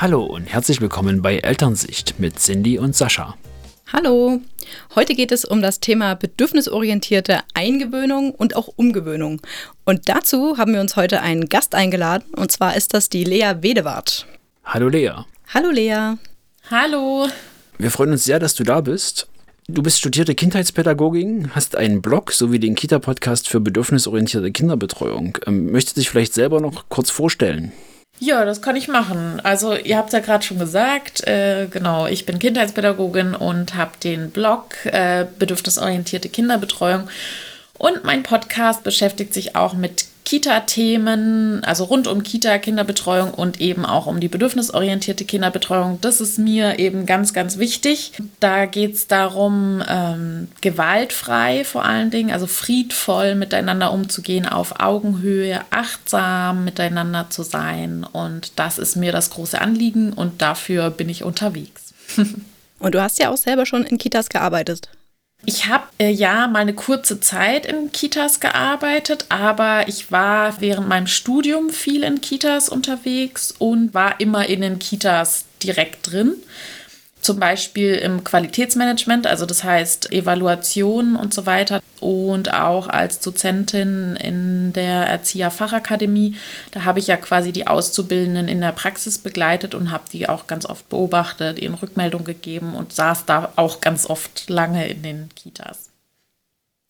Hallo und herzlich willkommen bei Elternsicht mit Cindy und Sascha. Hallo, heute geht es um das Thema bedürfnisorientierte Eingewöhnung und auch Umgewöhnung. Und dazu haben wir uns heute einen Gast eingeladen und zwar ist das die Lea Wedewart. Hallo Lea. Hallo Lea. Hallo. Wir freuen uns sehr, dass du da bist. Du bist studierte Kindheitspädagogin, hast einen Blog sowie den Kita-Podcast für bedürfnisorientierte Kinderbetreuung. Ähm, möchtest du dich vielleicht selber noch kurz vorstellen? Ja, das kann ich machen. Also ihr habt ja gerade schon gesagt, äh, genau, ich bin Kindheitspädagogin und habe den Blog äh, Bedürfnisorientierte Kinderbetreuung. Und mein Podcast beschäftigt sich auch mit Kita-Themen, also rund um Kita, Kinderbetreuung und eben auch um die bedürfnisorientierte Kinderbetreuung. Das ist mir eben ganz, ganz wichtig. Da geht es darum, ähm, gewaltfrei vor allen Dingen, also friedvoll miteinander umzugehen, auf Augenhöhe, achtsam miteinander zu sein. Und das ist mir das große Anliegen und dafür bin ich unterwegs. und du hast ja auch selber schon in Kitas gearbeitet. Ich habe äh, ja mal eine kurze Zeit in Kitas gearbeitet, aber ich war während meinem Studium viel in Kitas unterwegs und war immer in den Kitas direkt drin zum Beispiel im Qualitätsmanagement, also das heißt Evaluation und so weiter und auch als Dozentin in der Erzieherfachakademie. Da habe ich ja quasi die Auszubildenden in der Praxis begleitet und habe die auch ganz oft beobachtet, ihnen Rückmeldung gegeben und saß da auch ganz oft lange in den Kitas.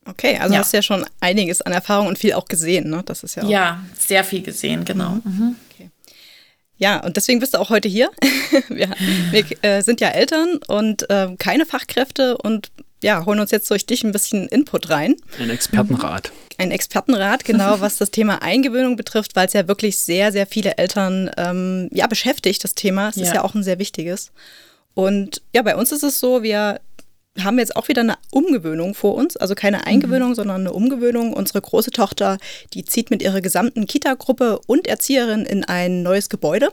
Okay, also ja. hast ja schon einiges an Erfahrung und viel auch gesehen, ne? Das ist ja auch Ja, sehr viel gesehen, genau. Mhm. Mhm. Okay. Ja, und deswegen bist du auch heute hier. wir, wir äh, sind ja Eltern und äh, keine Fachkräfte und ja, holen uns jetzt durch dich ein bisschen Input rein. Ein Expertenrat. Ein Expertenrat, genau, was das Thema Eingewöhnung betrifft, weil es ja wirklich sehr, sehr viele Eltern ähm, ja, beschäftigt, das Thema. Es ja. ist ja auch ein sehr wichtiges. Und ja, bei uns ist es so, wir haben jetzt auch wieder eine Umgewöhnung vor uns. Also keine mhm. Eingewöhnung, mhm. sondern eine Umgewöhnung. Unsere große Tochter, die zieht mit ihrer gesamten Kita-Gruppe und Erzieherin in ein neues Gebäude.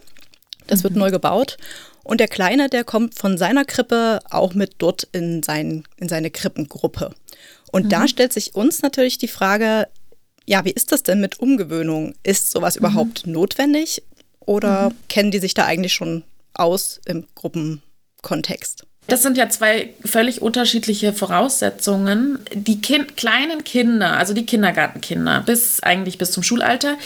Das mhm. wird neu gebaut. Und der Kleine, der kommt von seiner Krippe auch mit dort in, sein, in seine Krippengruppe. Und mhm. da stellt sich uns natürlich die Frage, ja, wie ist das denn mit Umgewöhnung? Ist sowas mhm. überhaupt notwendig oder mhm. kennen die sich da eigentlich schon aus im Gruppenkontext? Das sind ja zwei völlig unterschiedliche Voraussetzungen. Die kind, kleinen Kinder, also die Kindergartenkinder, bis eigentlich bis zum Schulalter,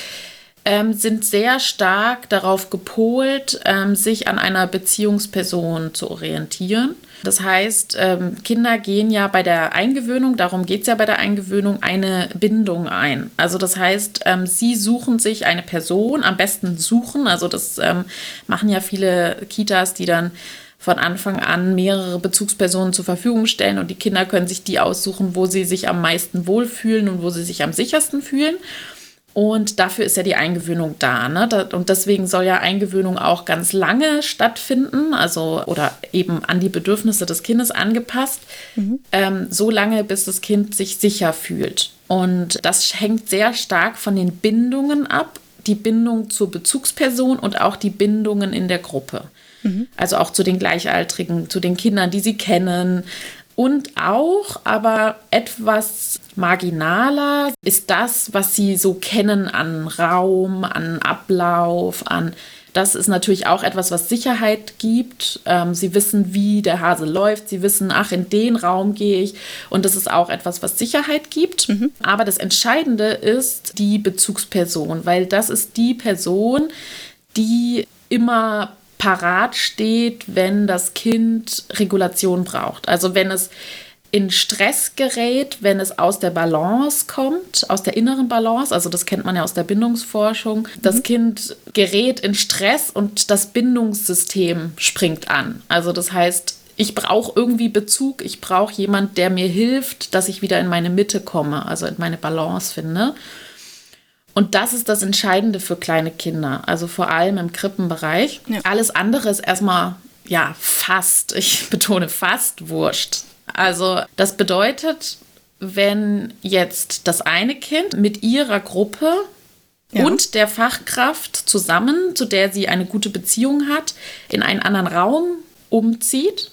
ähm, sind sehr stark darauf gepolt, ähm, sich an einer Beziehungsperson zu orientieren. Das heißt, ähm, Kinder gehen ja bei der Eingewöhnung, darum geht es ja bei der Eingewöhnung, eine Bindung ein. Also das heißt, ähm, sie suchen sich eine Person, am besten suchen, also das ähm, machen ja viele Kitas, die dann von Anfang an mehrere Bezugspersonen zur Verfügung stellen und die Kinder können sich die aussuchen, wo sie sich am meisten wohlfühlen und wo sie sich am sichersten fühlen. Und dafür ist ja die Eingewöhnung da. Ne? Und deswegen soll ja Eingewöhnung auch ganz lange stattfinden, also oder eben an die Bedürfnisse des Kindes angepasst, mhm. ähm, so lange, bis das Kind sich sicher fühlt. Und das hängt sehr stark von den Bindungen ab, die Bindung zur Bezugsperson und auch die Bindungen in der Gruppe. Mhm. Also auch zu den Gleichaltrigen, zu den Kindern, die sie kennen. Und auch, aber etwas marginaler ist das, was sie so kennen an Raum, an Ablauf, an das ist natürlich auch etwas, was Sicherheit gibt. Ähm, sie wissen, wie der Hase läuft. Sie wissen, ach, in den Raum gehe ich. Und das ist auch etwas, was Sicherheit gibt. Mhm. Aber das Entscheidende ist die Bezugsperson, weil das ist die Person, die immer parat steht, wenn das Kind Regulation braucht. Also wenn es in Stress gerät, wenn es aus der Balance kommt, aus der inneren Balance, also das kennt man ja aus der Bindungsforschung. Das mhm. Kind gerät in Stress und das Bindungssystem springt an. Also das heißt, ich brauche irgendwie Bezug, ich brauche jemand, der mir hilft, dass ich wieder in meine Mitte komme, also in meine Balance finde. Und das ist das Entscheidende für kleine Kinder, also vor allem im Krippenbereich. Ja. Alles andere ist erstmal, ja, fast, ich betone fast wurscht. Also das bedeutet, wenn jetzt das eine Kind mit ihrer Gruppe ja. und der Fachkraft zusammen, zu der sie eine gute Beziehung hat, in einen anderen Raum umzieht,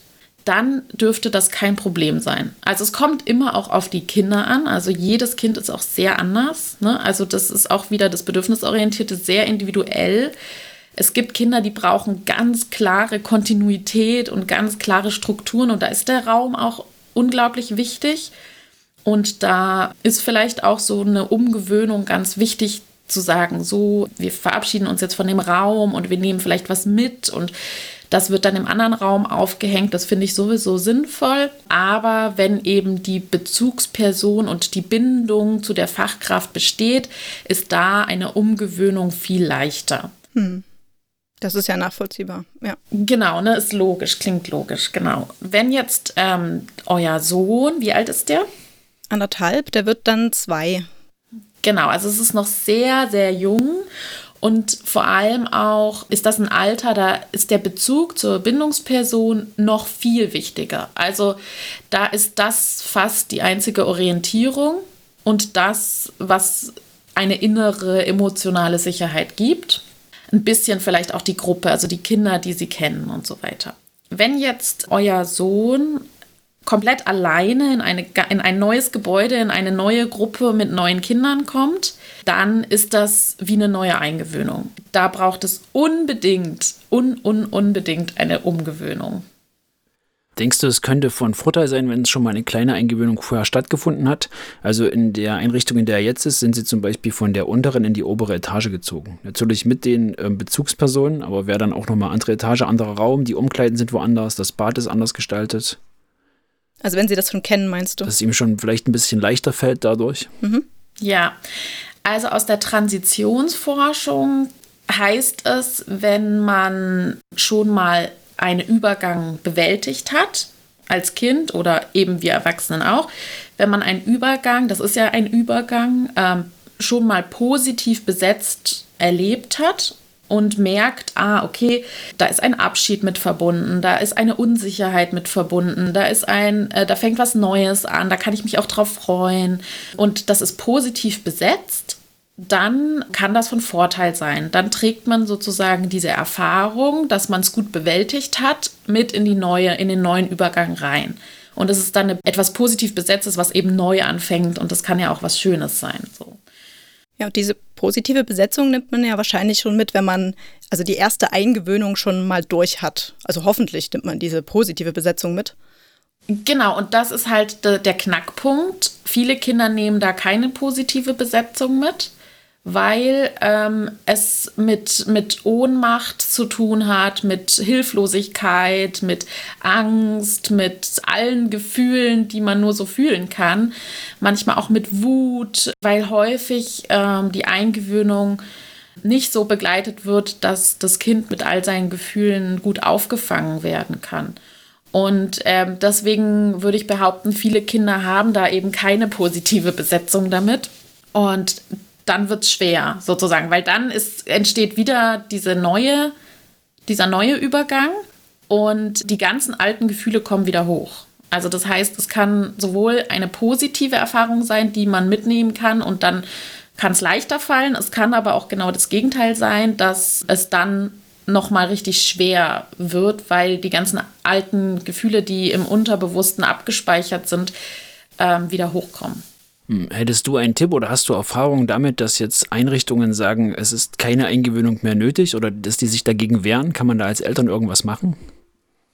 dann dürfte das kein Problem sein. Also es kommt immer auch auf die Kinder an. Also jedes Kind ist auch sehr anders. Ne? Also das ist auch wieder das Bedürfnisorientierte, sehr individuell. Es gibt Kinder, die brauchen ganz klare Kontinuität und ganz klare Strukturen und da ist der Raum auch unglaublich wichtig. Und da ist vielleicht auch so eine Umgewöhnung ganz wichtig zu sagen, so, wir verabschieden uns jetzt von dem Raum und wir nehmen vielleicht was mit und das wird dann im anderen Raum aufgehängt. Das finde ich sowieso sinnvoll. Aber wenn eben die Bezugsperson und die Bindung zu der Fachkraft besteht, ist da eine Umgewöhnung viel leichter. Hm. Das ist ja nachvollziehbar, ja. Genau, ne, ist logisch, klingt logisch, genau. Wenn jetzt ähm, euer Sohn, wie alt ist der? Anderthalb, der wird dann zwei. Genau, also es ist noch sehr, sehr jung und vor allem auch ist das ein Alter, da ist der Bezug zur Bindungsperson noch viel wichtiger. Also da ist das fast die einzige Orientierung und das, was eine innere emotionale Sicherheit gibt. Ein bisschen vielleicht auch die Gruppe, also die Kinder, die sie kennen und so weiter. Wenn jetzt euer Sohn komplett alleine in, eine, in ein neues Gebäude, in eine neue Gruppe mit neuen Kindern kommt, dann ist das wie eine neue Eingewöhnung. Da braucht es unbedingt, un, un, unbedingt eine Umgewöhnung. Denkst du, es könnte von Vorteil sein, wenn es schon mal eine kleine Eingewöhnung vorher stattgefunden hat? Also in der Einrichtung, in der er jetzt ist, sind sie zum Beispiel von der unteren in die obere Etage gezogen. Natürlich mit den ähm, Bezugspersonen, aber wäre dann auch nochmal andere Etage, anderer Raum, die Umkleiden sind woanders, das Bad ist anders gestaltet. Also wenn sie das schon kennen, meinst du? Dass es ihm schon vielleicht ein bisschen leichter fällt dadurch. Mhm. Ja, also aus der Transitionsforschung heißt es, wenn man schon mal einen Übergang bewältigt hat, als Kind oder eben wir Erwachsenen auch, wenn man einen Übergang, das ist ja ein Übergang, ähm, schon mal positiv besetzt erlebt hat und merkt, ah, okay, da ist ein Abschied mit verbunden, da ist eine Unsicherheit mit verbunden, da ist ein, äh, da fängt was Neues an, da kann ich mich auch drauf freuen und das ist positiv besetzt, dann kann das von Vorteil sein. Dann trägt man sozusagen diese Erfahrung, dass man es gut bewältigt hat, mit in die neue, in den neuen Übergang rein. Und es ist dann etwas positiv besetztes, was eben neu anfängt und das kann ja auch was Schönes sein. So. Ja, und diese positive Besetzung nimmt man ja wahrscheinlich schon mit, wenn man also die erste Eingewöhnung schon mal durch hat. Also hoffentlich nimmt man diese positive Besetzung mit. Genau, und das ist halt de, der Knackpunkt. Viele Kinder nehmen da keine positive Besetzung mit weil ähm, es mit, mit Ohnmacht zu tun hat, mit Hilflosigkeit, mit Angst, mit allen Gefühlen, die man nur so fühlen kann. Manchmal auch mit Wut, weil häufig ähm, die Eingewöhnung nicht so begleitet wird, dass das Kind mit all seinen Gefühlen gut aufgefangen werden kann. Und ähm, deswegen würde ich behaupten, viele Kinder haben da eben keine positive Besetzung damit. Und dann wird es schwer, sozusagen, weil dann ist, entsteht wieder diese neue, dieser neue Übergang und die ganzen alten Gefühle kommen wieder hoch. Also das heißt, es kann sowohl eine positive Erfahrung sein, die man mitnehmen kann und dann kann es leichter fallen. Es kann aber auch genau das Gegenteil sein, dass es dann nochmal richtig schwer wird, weil die ganzen alten Gefühle, die im Unterbewussten abgespeichert sind, ähm, wieder hochkommen. Hm, hättest du einen Tipp oder hast du Erfahrung damit, dass jetzt Einrichtungen sagen, es ist keine Eingewöhnung mehr nötig oder dass die sich dagegen wehren? Kann man da als Eltern irgendwas machen?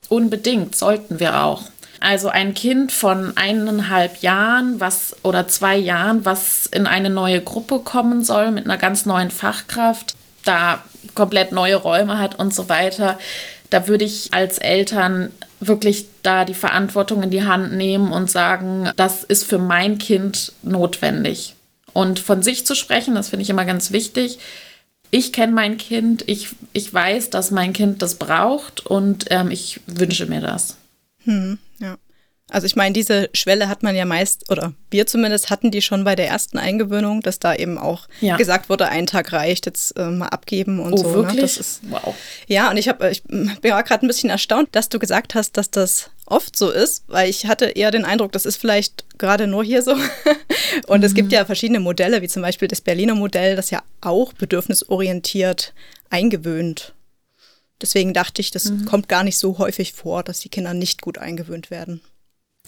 Unbedingt, sollten wir auch. Also ein Kind von eineinhalb Jahren was, oder zwei Jahren, was in eine neue Gruppe kommen soll mit einer ganz neuen Fachkraft, da komplett neue Räume hat und so weiter, da würde ich als Eltern wirklich da die Verantwortung in die Hand nehmen und sagen, das ist für mein Kind notwendig. Und von sich zu sprechen, das finde ich immer ganz wichtig. Ich kenne mein Kind, ich, ich weiß, dass mein Kind das braucht und ähm, ich wünsche mir das. Hm, ja. Also ich meine, diese Schwelle hat man ja meist, oder wir zumindest hatten die schon bei der ersten Eingewöhnung, dass da eben auch ja. gesagt wurde, ein Tag reicht, jetzt äh, mal abgeben und oh, so. Ne? Wirklich? Ne? Das ist, wow. Ja, und ich, hab, ich bin gerade ein bisschen erstaunt, dass du gesagt hast, dass das oft so ist, weil ich hatte eher den Eindruck, das ist vielleicht gerade nur hier so. und mhm. es gibt mhm. ja verschiedene Modelle, wie zum Beispiel das Berliner Modell, das ja auch bedürfnisorientiert eingewöhnt. Deswegen dachte ich, das mhm. kommt gar nicht so häufig vor, dass die Kinder nicht gut eingewöhnt werden.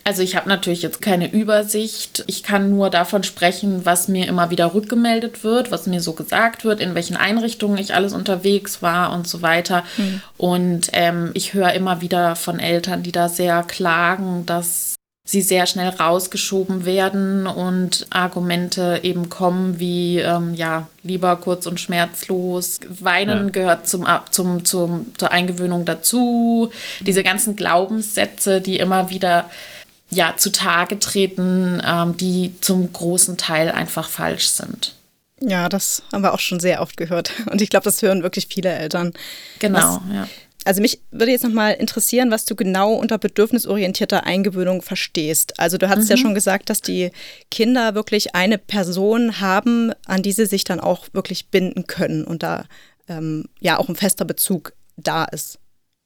Also ich habe natürlich jetzt keine Übersicht. Ich kann nur davon sprechen, was mir immer wieder rückgemeldet wird, was mir so gesagt wird, in welchen Einrichtungen ich alles unterwegs war und so weiter. Mhm. Und ähm, ich höre immer wieder von Eltern, die da sehr klagen, dass sie sehr schnell rausgeschoben werden und Argumente eben kommen wie, ähm, ja, lieber kurz und schmerzlos. Weinen ja. gehört zum, zum, zum, zur Eingewöhnung dazu. Diese ganzen Glaubenssätze, die immer wieder ja, zutage treten, ähm, die zum großen Teil einfach falsch sind. Ja, das haben wir auch schon sehr oft gehört. Und ich glaube, das hören wirklich viele Eltern. Genau, was, ja. Also mich würde jetzt nochmal interessieren, was du genau unter bedürfnisorientierter Eingewöhnung verstehst. Also du hast mhm. ja schon gesagt, dass die Kinder wirklich eine Person haben, an die sie sich dann auch wirklich binden können und da ähm, ja auch ein fester Bezug da ist.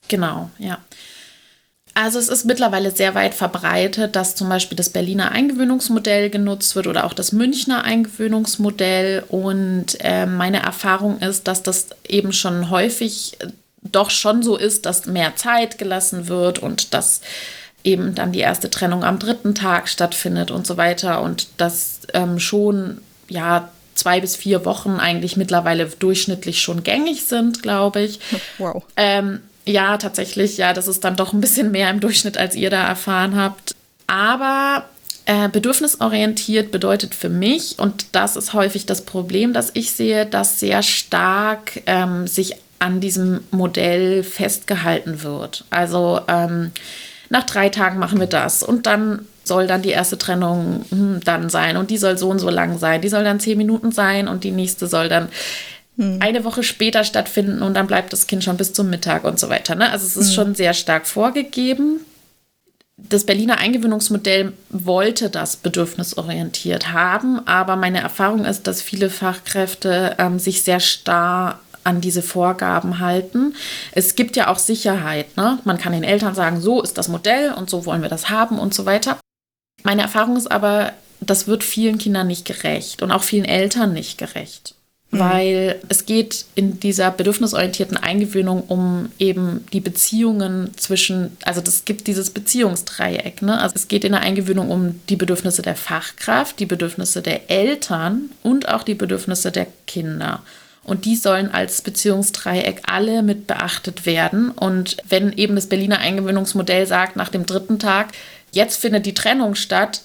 Genau, ja. Also es ist mittlerweile sehr weit verbreitet, dass zum Beispiel das Berliner Eingewöhnungsmodell genutzt wird oder auch das Münchner Eingewöhnungsmodell. Und äh, meine Erfahrung ist, dass das eben schon häufig doch schon so ist, dass mehr Zeit gelassen wird und dass eben dann die erste Trennung am dritten Tag stattfindet und so weiter und dass ähm, schon ja zwei bis vier Wochen eigentlich mittlerweile durchschnittlich schon gängig sind, glaube ich. Wow. Ähm, ja, tatsächlich, ja, das ist dann doch ein bisschen mehr im Durchschnitt, als ihr da erfahren habt. Aber äh, bedürfnisorientiert bedeutet für mich, und das ist häufig das Problem, dass ich sehe, dass sehr stark ähm, sich an diesem Modell festgehalten wird. Also ähm, nach drei Tagen machen wir das und dann soll dann die erste Trennung hm, dann sein und die soll so und so lang sein. Die soll dann zehn Minuten sein und die nächste soll dann hm. eine Woche später stattfinden und dann bleibt das Kind schon bis zum Mittag und so weiter. Ne? Also es ist hm. schon sehr stark vorgegeben. Das Berliner Eingewöhnungsmodell wollte das bedürfnisorientiert haben, aber meine Erfahrung ist, dass viele Fachkräfte ähm, sich sehr starr an diese Vorgaben halten. Es gibt ja auch Sicherheit. Ne? Man kann den Eltern sagen, so ist das Modell und so wollen wir das haben und so weiter. Meine Erfahrung ist aber, das wird vielen Kindern nicht gerecht und auch vielen Eltern nicht gerecht. Mhm. Weil es geht in dieser bedürfnisorientierten Eingewöhnung um eben die Beziehungen zwischen, also es gibt dieses Beziehungsdreieck. Ne? Also es geht in der Eingewöhnung um die Bedürfnisse der Fachkraft, die Bedürfnisse der Eltern und auch die Bedürfnisse der Kinder. Und die sollen als Beziehungsdreieck alle mit beachtet werden. Und wenn eben das Berliner Eingewöhnungsmodell sagt, nach dem dritten Tag, jetzt findet die Trennung statt,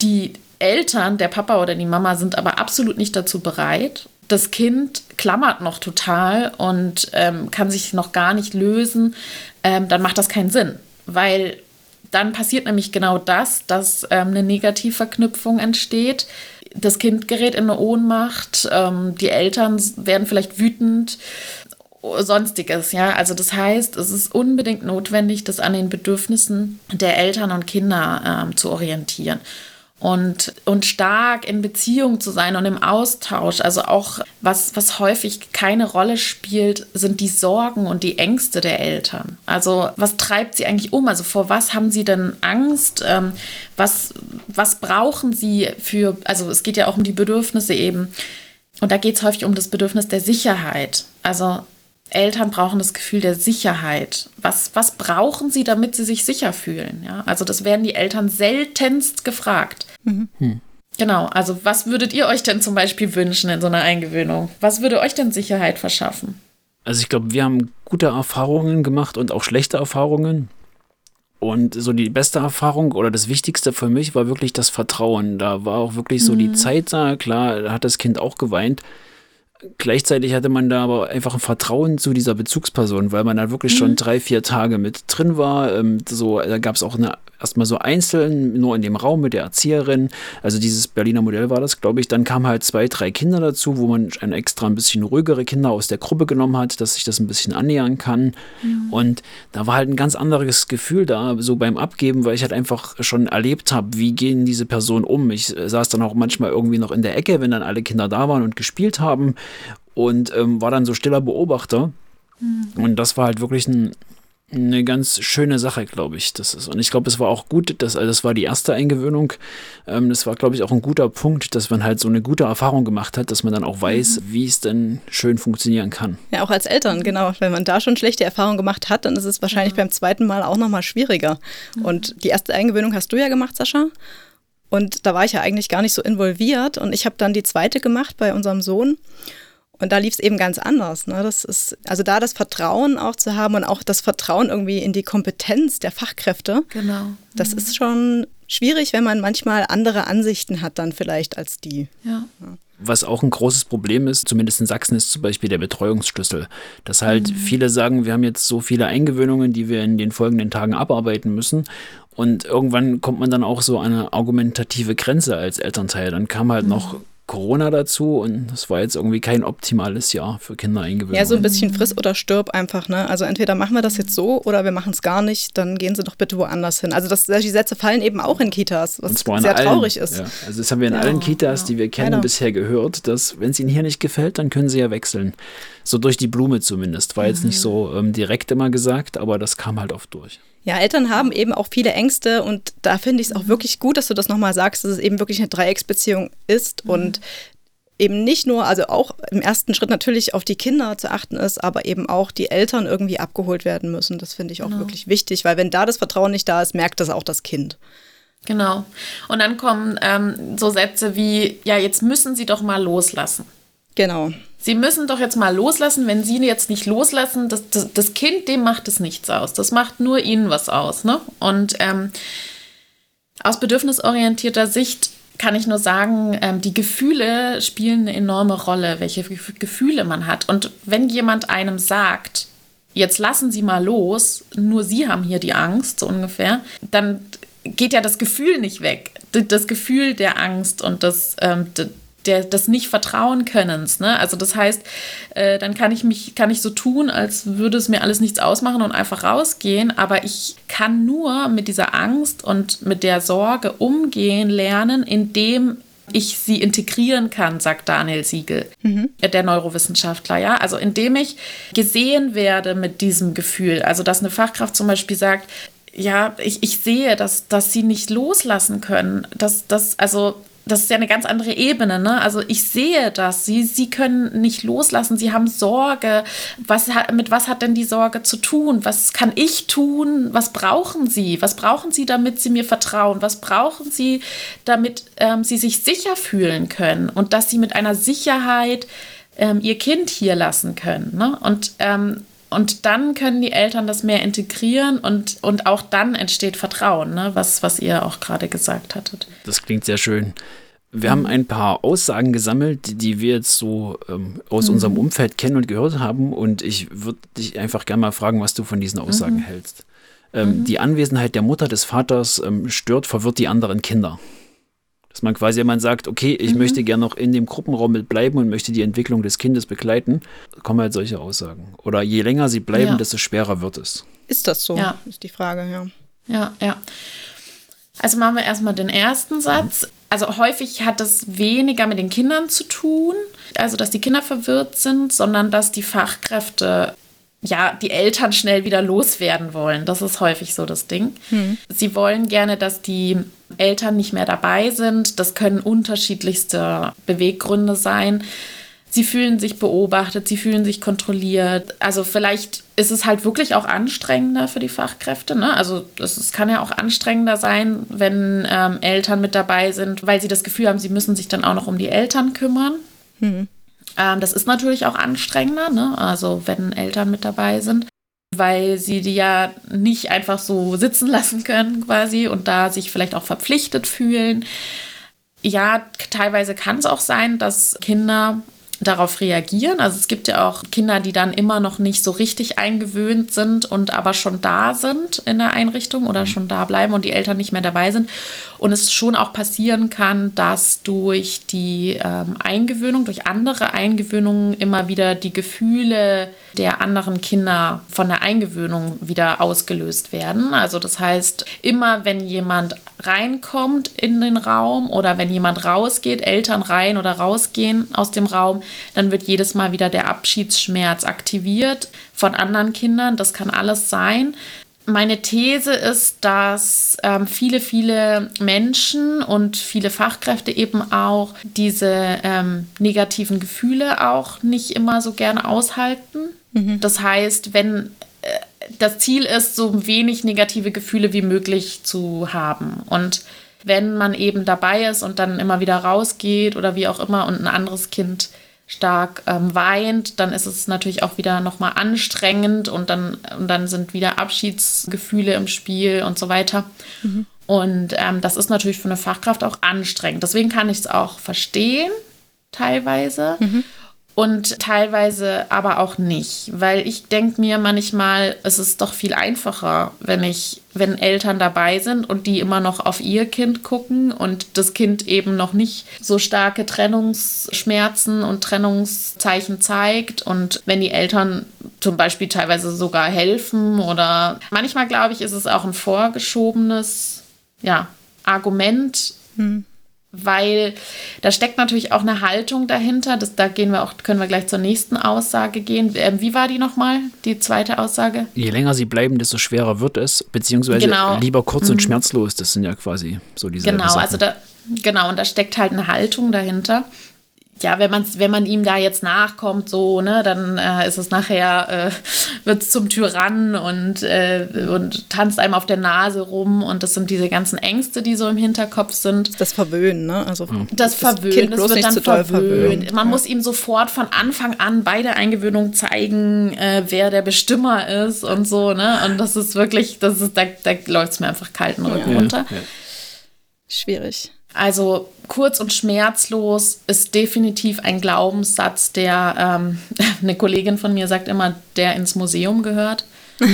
die Eltern, der Papa oder die Mama sind aber absolut nicht dazu bereit. Das Kind klammert noch total und ähm, kann sich noch gar nicht lösen, ähm, dann macht das keinen Sinn, weil dann passiert nämlich genau das, dass ähm, eine Negativverknüpfung entsteht. Das Kind gerät in eine Ohnmacht, ähm, die Eltern werden vielleicht wütend, sonstiges, ja. Also das heißt, es ist unbedingt notwendig, das an den Bedürfnissen der Eltern und Kinder ähm, zu orientieren und, und stark in Beziehung zu sein und im Austausch. Also auch, was, was häufig keine Rolle spielt, sind die Sorgen und die Ängste der Eltern. Also was treibt sie eigentlich um? Also vor was haben sie denn Angst? Ähm, was, was brauchen sie für, also es geht ja auch um die Bedürfnisse eben. Und da geht es häufig um das Bedürfnis der Sicherheit. Also Eltern brauchen das Gefühl der Sicherheit. Was, was brauchen sie, damit sie sich sicher fühlen? Ja? Also das werden die Eltern seltenst gefragt. Mhm. Hm. Genau, also was würdet ihr euch denn zum Beispiel wünschen in so einer Eingewöhnung? Was würde euch denn Sicherheit verschaffen? Also ich glaube, wir haben gute Erfahrungen gemacht und auch schlechte Erfahrungen. Und so die beste Erfahrung oder das Wichtigste für mich war wirklich das Vertrauen. Da war auch wirklich so mhm. die Zeit da. Klar, da hat das Kind auch geweint. Gleichzeitig hatte man da aber einfach ein Vertrauen zu dieser Bezugsperson, weil man da wirklich mhm. schon drei, vier Tage mit drin war. Ähm, so, da gab es auch eine erstmal so einzeln, nur in dem Raum mit der Erzieherin. Also dieses Berliner Modell war das, glaube ich. Dann kamen halt zwei, drei Kinder dazu, wo man ein extra ein bisschen ruhigere Kinder aus der Gruppe genommen hat, dass sich das ein bisschen annähern kann. Mhm. Und da war halt ein ganz anderes Gefühl da, so beim Abgeben, weil ich halt einfach schon erlebt habe, wie gehen diese Personen um. Ich saß dann auch manchmal irgendwie noch in der Ecke, wenn dann alle Kinder da waren und gespielt haben und ähm, war dann so stiller Beobachter. Mhm. Und das war halt wirklich ein eine ganz schöne Sache, glaube ich. Das ist, und ich glaube, es war auch gut, dass, also das war die erste Eingewöhnung. Ähm, das war, glaube ich, auch ein guter Punkt, dass man halt so eine gute Erfahrung gemacht hat, dass man dann auch weiß, mhm. wie es denn schön funktionieren kann. Ja, auch als Eltern, genau. Wenn man da schon schlechte Erfahrungen gemacht hat, dann ist es wahrscheinlich mhm. beim zweiten Mal auch nochmal schwieriger. Mhm. Und die erste Eingewöhnung hast du ja gemacht, Sascha. Und da war ich ja eigentlich gar nicht so involviert. Und ich habe dann die zweite gemacht bei unserem Sohn. Und da lief es eben ganz anders. Ne? Das ist, also da das Vertrauen auch zu haben und auch das Vertrauen irgendwie in die Kompetenz der Fachkräfte. Genau. Das mhm. ist schon schwierig, wenn man manchmal andere Ansichten hat dann vielleicht als die. Ja. ja. Was auch ein großes Problem ist, zumindest in Sachsen, ist zum Beispiel der Betreuungsschlüssel. Dass halt mhm. viele sagen, wir haben jetzt so viele Eingewöhnungen, die wir in den folgenden Tagen abarbeiten müssen. Und irgendwann kommt man dann auch so an eine argumentative Grenze als Elternteil. Dann kam halt mhm. noch Corona dazu und es war jetzt irgendwie kein optimales Jahr für Kinder eingewöhnt. Ja, so ein bisschen friss oder stirb einfach, ne? Also entweder machen wir das jetzt so oder wir machen es gar nicht, dann gehen sie doch bitte woanders hin. Also das, die Sätze fallen eben auch in Kitas, was sehr allen, traurig ist. Ja. Also das haben wir in ja, allen Kitas, ja. die wir kennen, Leider. bisher gehört, dass wenn es ihnen hier nicht gefällt, dann können sie ja wechseln. So durch die Blume zumindest. War mhm. jetzt nicht so ähm, direkt immer gesagt, aber das kam halt oft durch. Ja, Eltern haben eben auch viele Ängste und da finde ich es auch mhm. wirklich gut, dass du das nochmal sagst, dass es eben wirklich eine Dreiecksbeziehung ist mhm. und eben nicht nur, also auch im ersten Schritt natürlich auf die Kinder zu achten ist, aber eben auch die Eltern irgendwie abgeholt werden müssen. Das finde ich auch genau. wirklich wichtig, weil wenn da das Vertrauen nicht da ist, merkt das auch das Kind. Genau. Und dann kommen ähm, so Sätze wie, ja, jetzt müssen Sie doch mal loslassen. Genau. Sie müssen doch jetzt mal loslassen. Wenn Sie jetzt nicht loslassen, das, das, das Kind, dem macht es nichts aus. Das macht nur Ihnen was aus. Ne? Und ähm, aus bedürfnisorientierter Sicht kann ich nur sagen, ähm, die Gefühle spielen eine enorme Rolle, welche Gefühle man hat. Und wenn jemand einem sagt, jetzt lassen Sie mal los, nur Sie haben hier die Angst, so ungefähr, dann geht ja das Gefühl nicht weg. Das Gefühl der Angst und das, ähm, der, des Nicht-Vertrauen-Könnens. Ne? Also das heißt, äh, dann kann ich mich, kann ich so tun, als würde es mir alles nichts ausmachen und einfach rausgehen, aber ich kann nur mit dieser Angst und mit der Sorge umgehen lernen, indem ich sie integrieren kann, sagt Daniel Siegel, mhm. der Neurowissenschaftler. Ja, also indem ich gesehen werde mit diesem Gefühl. Also dass eine Fachkraft zum Beispiel sagt, ja, ich, ich sehe, dass, dass sie nicht loslassen können. Dass, dass, also das ist ja eine ganz andere Ebene. Ne? Also ich sehe das. Sie, sie können nicht loslassen. Sie haben Sorge. Was hat, mit was hat denn die Sorge zu tun? Was kann ich tun? Was brauchen Sie? Was brauchen Sie, damit Sie mir vertrauen? Was brauchen Sie, damit ähm, Sie sich sicher fühlen können und dass Sie mit einer Sicherheit ähm, Ihr Kind hier lassen können? Ne? Und ähm, und dann können die Eltern das mehr integrieren und, und auch dann entsteht Vertrauen, ne? was, was ihr auch gerade gesagt hattet. Das klingt sehr schön. Wir mhm. haben ein paar Aussagen gesammelt, die, die wir jetzt so ähm, aus mhm. unserem Umfeld kennen und gehört haben. Und ich würde dich einfach gerne mal fragen, was du von diesen Aussagen mhm. hältst. Ähm, mhm. Die Anwesenheit der Mutter des Vaters ähm, stört, verwirrt die anderen Kinder. Dass man quasi jemand sagt, okay, ich mhm. möchte gerne noch in dem Gruppenraum mit bleiben und möchte die Entwicklung des Kindes begleiten, kommen halt solche Aussagen. Oder je länger sie bleiben, ja. desto schwerer wird es. Ist das so? Ja. Ist die Frage, ja. Ja, ja. Also machen wir erstmal den ersten Satz. Also häufig hat das weniger mit den Kindern zu tun, also dass die Kinder verwirrt sind, sondern dass die Fachkräfte ja, die Eltern schnell wieder loswerden wollen. Das ist häufig so das Ding. Hm. Sie wollen gerne, dass die Eltern nicht mehr dabei sind. Das können unterschiedlichste Beweggründe sein. Sie fühlen sich beobachtet, sie fühlen sich kontrolliert. Also vielleicht ist es halt wirklich auch anstrengender für die Fachkräfte. Ne? Also es kann ja auch anstrengender sein, wenn ähm, Eltern mit dabei sind, weil sie das Gefühl haben, sie müssen sich dann auch noch um die Eltern kümmern. Hm. Ähm, das ist natürlich auch anstrengender, ne? also wenn Eltern mit dabei sind, weil sie die ja nicht einfach so sitzen lassen können quasi und da sich vielleicht auch verpflichtet fühlen. Ja, teilweise kann es auch sein, dass Kinder darauf reagieren. Also es gibt ja auch Kinder, die dann immer noch nicht so richtig eingewöhnt sind und aber schon da sind in der Einrichtung oder schon da bleiben und die Eltern nicht mehr dabei sind. und es schon auch passieren kann, dass durch die ähm, Eingewöhnung, durch andere Eingewöhnungen immer wieder die Gefühle der anderen Kinder von der Eingewöhnung wieder ausgelöst werden. Also das heißt, immer wenn jemand reinkommt in den Raum oder wenn jemand rausgeht, Eltern rein oder rausgehen aus dem Raum, dann wird jedes Mal wieder der Abschiedsschmerz aktiviert von anderen Kindern. Das kann alles sein. Meine These ist, dass ähm, viele, viele Menschen und viele Fachkräfte eben auch diese ähm, negativen Gefühle auch nicht immer so gerne aushalten. Mhm. Das heißt, wenn das Ziel ist, so wenig negative Gefühle wie möglich zu haben. Und wenn man eben dabei ist und dann immer wieder rausgeht oder wie auch immer und ein anderes Kind stark ähm, weint, dann ist es natürlich auch wieder nochmal anstrengend und dann, und dann sind wieder Abschiedsgefühle im Spiel und so weiter. Mhm. Und ähm, das ist natürlich für eine Fachkraft auch anstrengend. Deswegen kann ich es auch verstehen, teilweise. Mhm und teilweise aber auch nicht, weil ich denke mir manchmal, es ist doch viel einfacher, wenn ich, wenn Eltern dabei sind und die immer noch auf ihr Kind gucken und das Kind eben noch nicht so starke Trennungsschmerzen und Trennungszeichen zeigt und wenn die Eltern zum Beispiel teilweise sogar helfen oder manchmal glaube ich, ist es auch ein vorgeschobenes, ja, Argument. Hm weil da steckt natürlich auch eine Haltung dahinter. Das, da gehen wir auch, können wir gleich zur nächsten Aussage gehen. Ähm, wie war die nochmal, die zweite Aussage? Je länger sie bleiben, desto schwerer wird es, beziehungsweise genau. lieber kurz und mhm. schmerzlos. Das sind ja quasi so diese Genau, Sachen. also da, genau, und da steckt halt eine Haltung dahinter ja, wenn man wenn man ihm da jetzt nachkommt, so, ne, dann äh, ist es nachher, äh, wird es zum Tyrann und, äh, und tanzt einem auf der Nase rum und das sind diese ganzen Ängste, die so im Hinterkopf sind. Das Verwöhnen, ne? Also mhm. das, das Verwöhnen, das wird dann verwöhnt. verwöhnt. Man ja. muss ihm sofort von Anfang an bei der Eingewöhnung zeigen, äh, wer der Bestimmer ist und so, ne? Und das ist wirklich, das ist, da, da läuft es mir einfach kalten Rücken ja. runter. Ja. Schwierig. Also kurz und schmerzlos ist definitiv ein Glaubenssatz, der ähm, eine Kollegin von mir sagt immer, der ins Museum gehört.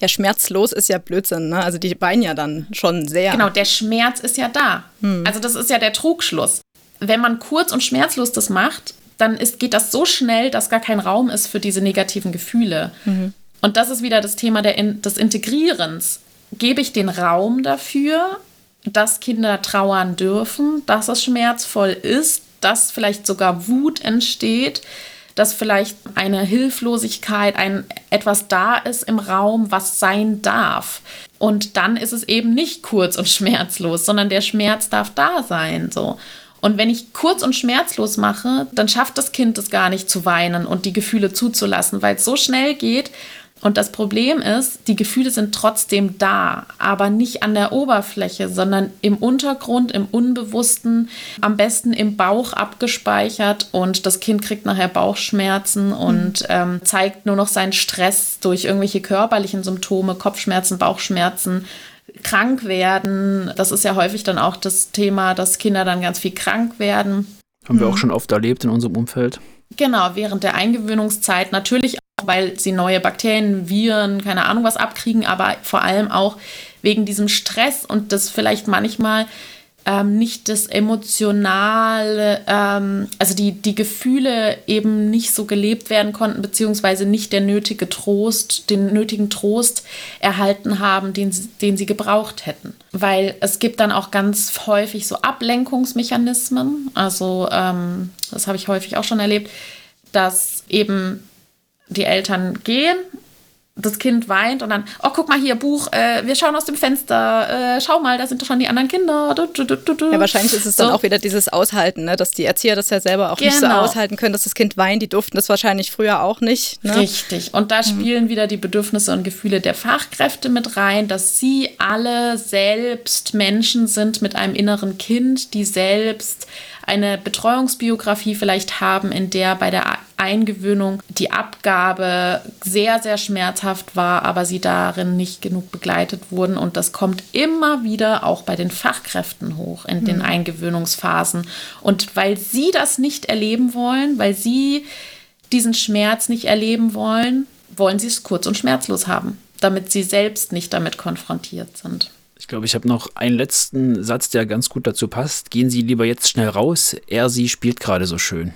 Ja, schmerzlos ist ja Blödsinn, ne? Also die weinen ja dann schon sehr. Genau, der Schmerz ist ja da. Hm. Also das ist ja der Trugschluss. Wenn man kurz und schmerzlos das macht, dann ist, geht das so schnell, dass gar kein Raum ist für diese negativen Gefühle. Mhm. Und das ist wieder das Thema der, des Integrierens. Gebe ich den Raum dafür dass Kinder trauern dürfen, dass es schmerzvoll ist, dass vielleicht sogar Wut entsteht, dass vielleicht eine Hilflosigkeit, ein etwas da ist im Raum, was sein darf. Und dann ist es eben nicht kurz und schmerzlos, sondern der Schmerz darf da sein, so. Und wenn ich kurz und schmerzlos mache, dann schafft das Kind es gar nicht zu weinen und die Gefühle zuzulassen, weil es so schnell geht, und das Problem ist, die Gefühle sind trotzdem da, aber nicht an der Oberfläche, sondern im Untergrund, im Unbewussten, am besten im Bauch abgespeichert und das Kind kriegt nachher Bauchschmerzen und mhm. ähm, zeigt nur noch seinen Stress durch irgendwelche körperlichen Symptome, Kopfschmerzen, Bauchschmerzen, krank werden. Das ist ja häufig dann auch das Thema, dass Kinder dann ganz viel krank werden. Haben wir auch mhm. schon oft erlebt in unserem Umfeld. Genau, während der Eingewöhnungszeit natürlich weil sie neue Bakterien, Viren, keine Ahnung was abkriegen, aber vor allem auch wegen diesem Stress und das vielleicht manchmal ähm, nicht das emotionale, ähm, also die, die Gefühle eben nicht so gelebt werden konnten, beziehungsweise nicht der nötige Trost, den nötigen Trost erhalten haben, den, den sie gebraucht hätten. Weil es gibt dann auch ganz häufig so Ablenkungsmechanismen, also ähm, das habe ich häufig auch schon erlebt, dass eben die Eltern gehen, das Kind weint und dann, oh, guck mal hier, Buch, äh, wir schauen aus dem Fenster, äh, schau mal, da sind doch schon die anderen Kinder. Du, du, du, ja, wahrscheinlich ist es so. dann auch wieder dieses Aushalten, ne? dass die Erzieher das ja selber auch genau. nicht so genau. aushalten können, dass das Kind weint. Die durften das wahrscheinlich früher auch nicht. Ne? Richtig. Und da mhm. spielen mhm. wieder die Bedürfnisse und Gefühle der Fachkräfte mit rein, dass sie alle selbst Menschen sind mit einem inneren Kind, die selbst eine Betreuungsbiografie vielleicht haben, in der bei der Eingewöhnung die Abgabe sehr, sehr schmerzhaft war, aber sie darin nicht genug begleitet wurden. Und das kommt immer wieder auch bei den Fachkräften hoch in den mhm. Eingewöhnungsphasen. Und weil sie das nicht erleben wollen, weil sie diesen Schmerz nicht erleben wollen, wollen sie es kurz und schmerzlos haben, damit sie selbst nicht damit konfrontiert sind Ich glaube, ich habe noch einen letzten Satz, der ganz gut dazu passt. Gehen Sie lieber jetzt schnell raus. Er, sie spielt gerade so schön.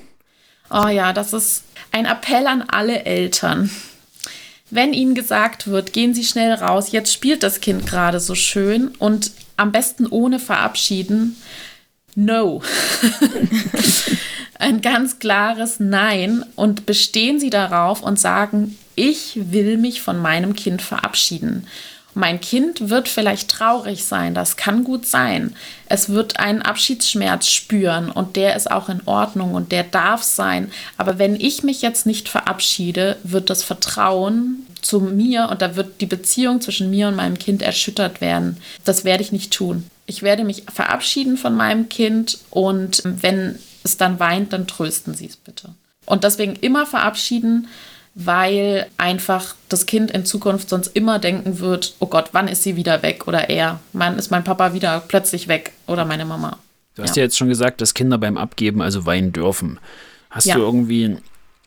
Oh ja, das ist ein Appell an alle Eltern. Wenn Ihnen gesagt wird, gehen Sie schnell raus, jetzt spielt das Kind gerade so schön und am besten ohne verabschieden, no. ein ganz klares Nein und bestehen Sie darauf und sagen, ich will mich von meinem Kind verabschieden. Mein Kind wird vielleicht traurig sein, das kann gut sein. Es wird einen Abschiedsschmerz spüren und der ist auch in Ordnung und der darf sein. Aber wenn ich mich jetzt nicht verabschiede, wird das Vertrauen zu mir und da wird die Beziehung zwischen mir und meinem Kind erschüttert werden. Das werde ich nicht tun. Ich werde mich verabschieden von meinem Kind und wenn es dann weint, dann trösten Sie es bitte. Und deswegen immer verabschieden weil einfach das Kind in Zukunft sonst immer denken wird, oh Gott, wann ist sie wieder weg oder er, wann ist mein Papa wieder plötzlich weg oder meine Mama. Du hast ja, ja jetzt schon gesagt, dass Kinder beim Abgeben also weinen dürfen. Hast ja. du irgendwie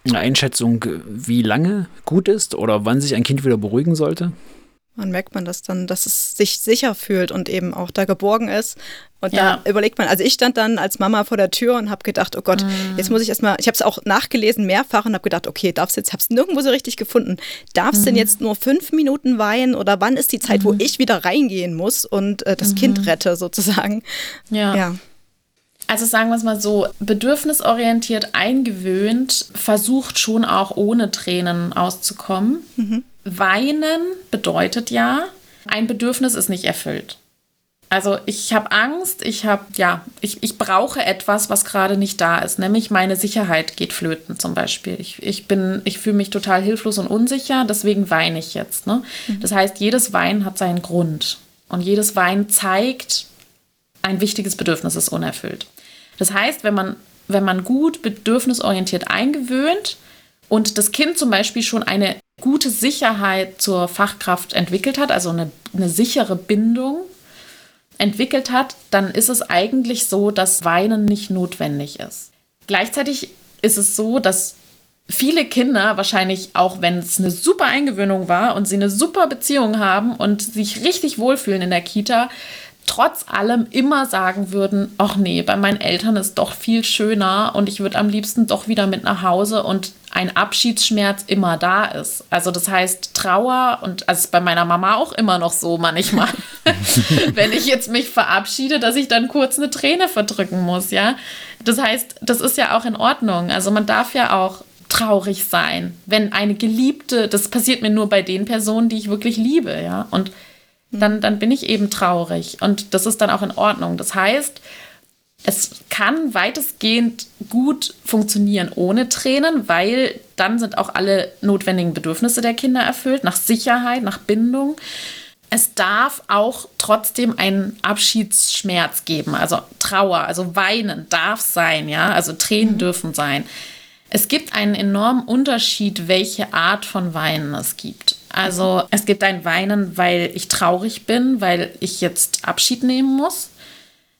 eine Einschätzung, wie lange gut ist oder wann sich ein Kind wieder beruhigen sollte? Man merkt man das dann, dass es sich sicher fühlt und eben auch da geborgen ist. Und ja. da überlegt man, also ich stand dann als Mama vor der Tür und habe gedacht, oh Gott, mm. jetzt muss ich erstmal, ich habe es auch nachgelesen mehrfach und habe gedacht, okay, darfst jetzt, habe es nirgendwo so richtig gefunden. Darf es mm. denn mhm. jetzt nur fünf Minuten weinen oder wann ist die Zeit, mm. wo mhm. ich wieder reingehen muss und äh, das Kind mhm. rette sozusagen? ja. ja. Also sagen wir es mal so, bedürfnisorientiert eingewöhnt, versucht schon auch ohne Tränen auszukommen. Mhm. Weinen bedeutet ja, ein Bedürfnis ist nicht erfüllt. Also ich habe Angst, ich habe, ja, ich, ich brauche etwas, was gerade nicht da ist, nämlich meine Sicherheit geht flöten zum Beispiel. Ich, ich bin, ich fühle mich total hilflos und unsicher, deswegen weine ich jetzt. Ne? Mhm. Das heißt, jedes Weinen hat seinen Grund. Und jedes Weinen zeigt, ein wichtiges Bedürfnis ist unerfüllt. Das heißt, wenn man, wenn man gut bedürfnisorientiert eingewöhnt und das Kind zum Beispiel schon eine gute Sicherheit zur Fachkraft entwickelt hat, also eine, eine sichere Bindung entwickelt hat, dann ist es eigentlich so, dass Weinen nicht notwendig ist. Gleichzeitig ist es so, dass viele Kinder wahrscheinlich, auch wenn es eine super Eingewöhnung war und sie eine super Beziehung haben und sich richtig wohlfühlen in der Kita, trotz allem immer sagen würden, ach nee, bei meinen Eltern ist doch viel schöner und ich würde am liebsten doch wieder mit nach Hause und ein Abschiedsschmerz immer da ist. Also das heißt Trauer und also bei meiner Mama auch immer noch so manchmal, wenn ich jetzt mich verabschiede, dass ich dann kurz eine Träne verdrücken muss, ja. Das heißt, das ist ja auch in Ordnung. Also man darf ja auch traurig sein, wenn eine Geliebte, das passiert mir nur bei den Personen, die ich wirklich liebe, ja. Und dann, dann bin ich eben traurig. Und das ist dann auch in Ordnung. Das heißt, es kann weitestgehend gut funktionieren ohne Tränen, weil dann sind auch alle notwendigen Bedürfnisse der Kinder erfüllt, nach Sicherheit, nach Bindung. Es darf auch trotzdem einen Abschiedsschmerz geben, also Trauer, also Weinen darf sein, ja, also Tränen mhm. dürfen sein. Es gibt einen enormen Unterschied, welche Art von Weinen es gibt. Also es gibt ein Weinen, weil ich traurig bin, weil ich jetzt Abschied nehmen muss.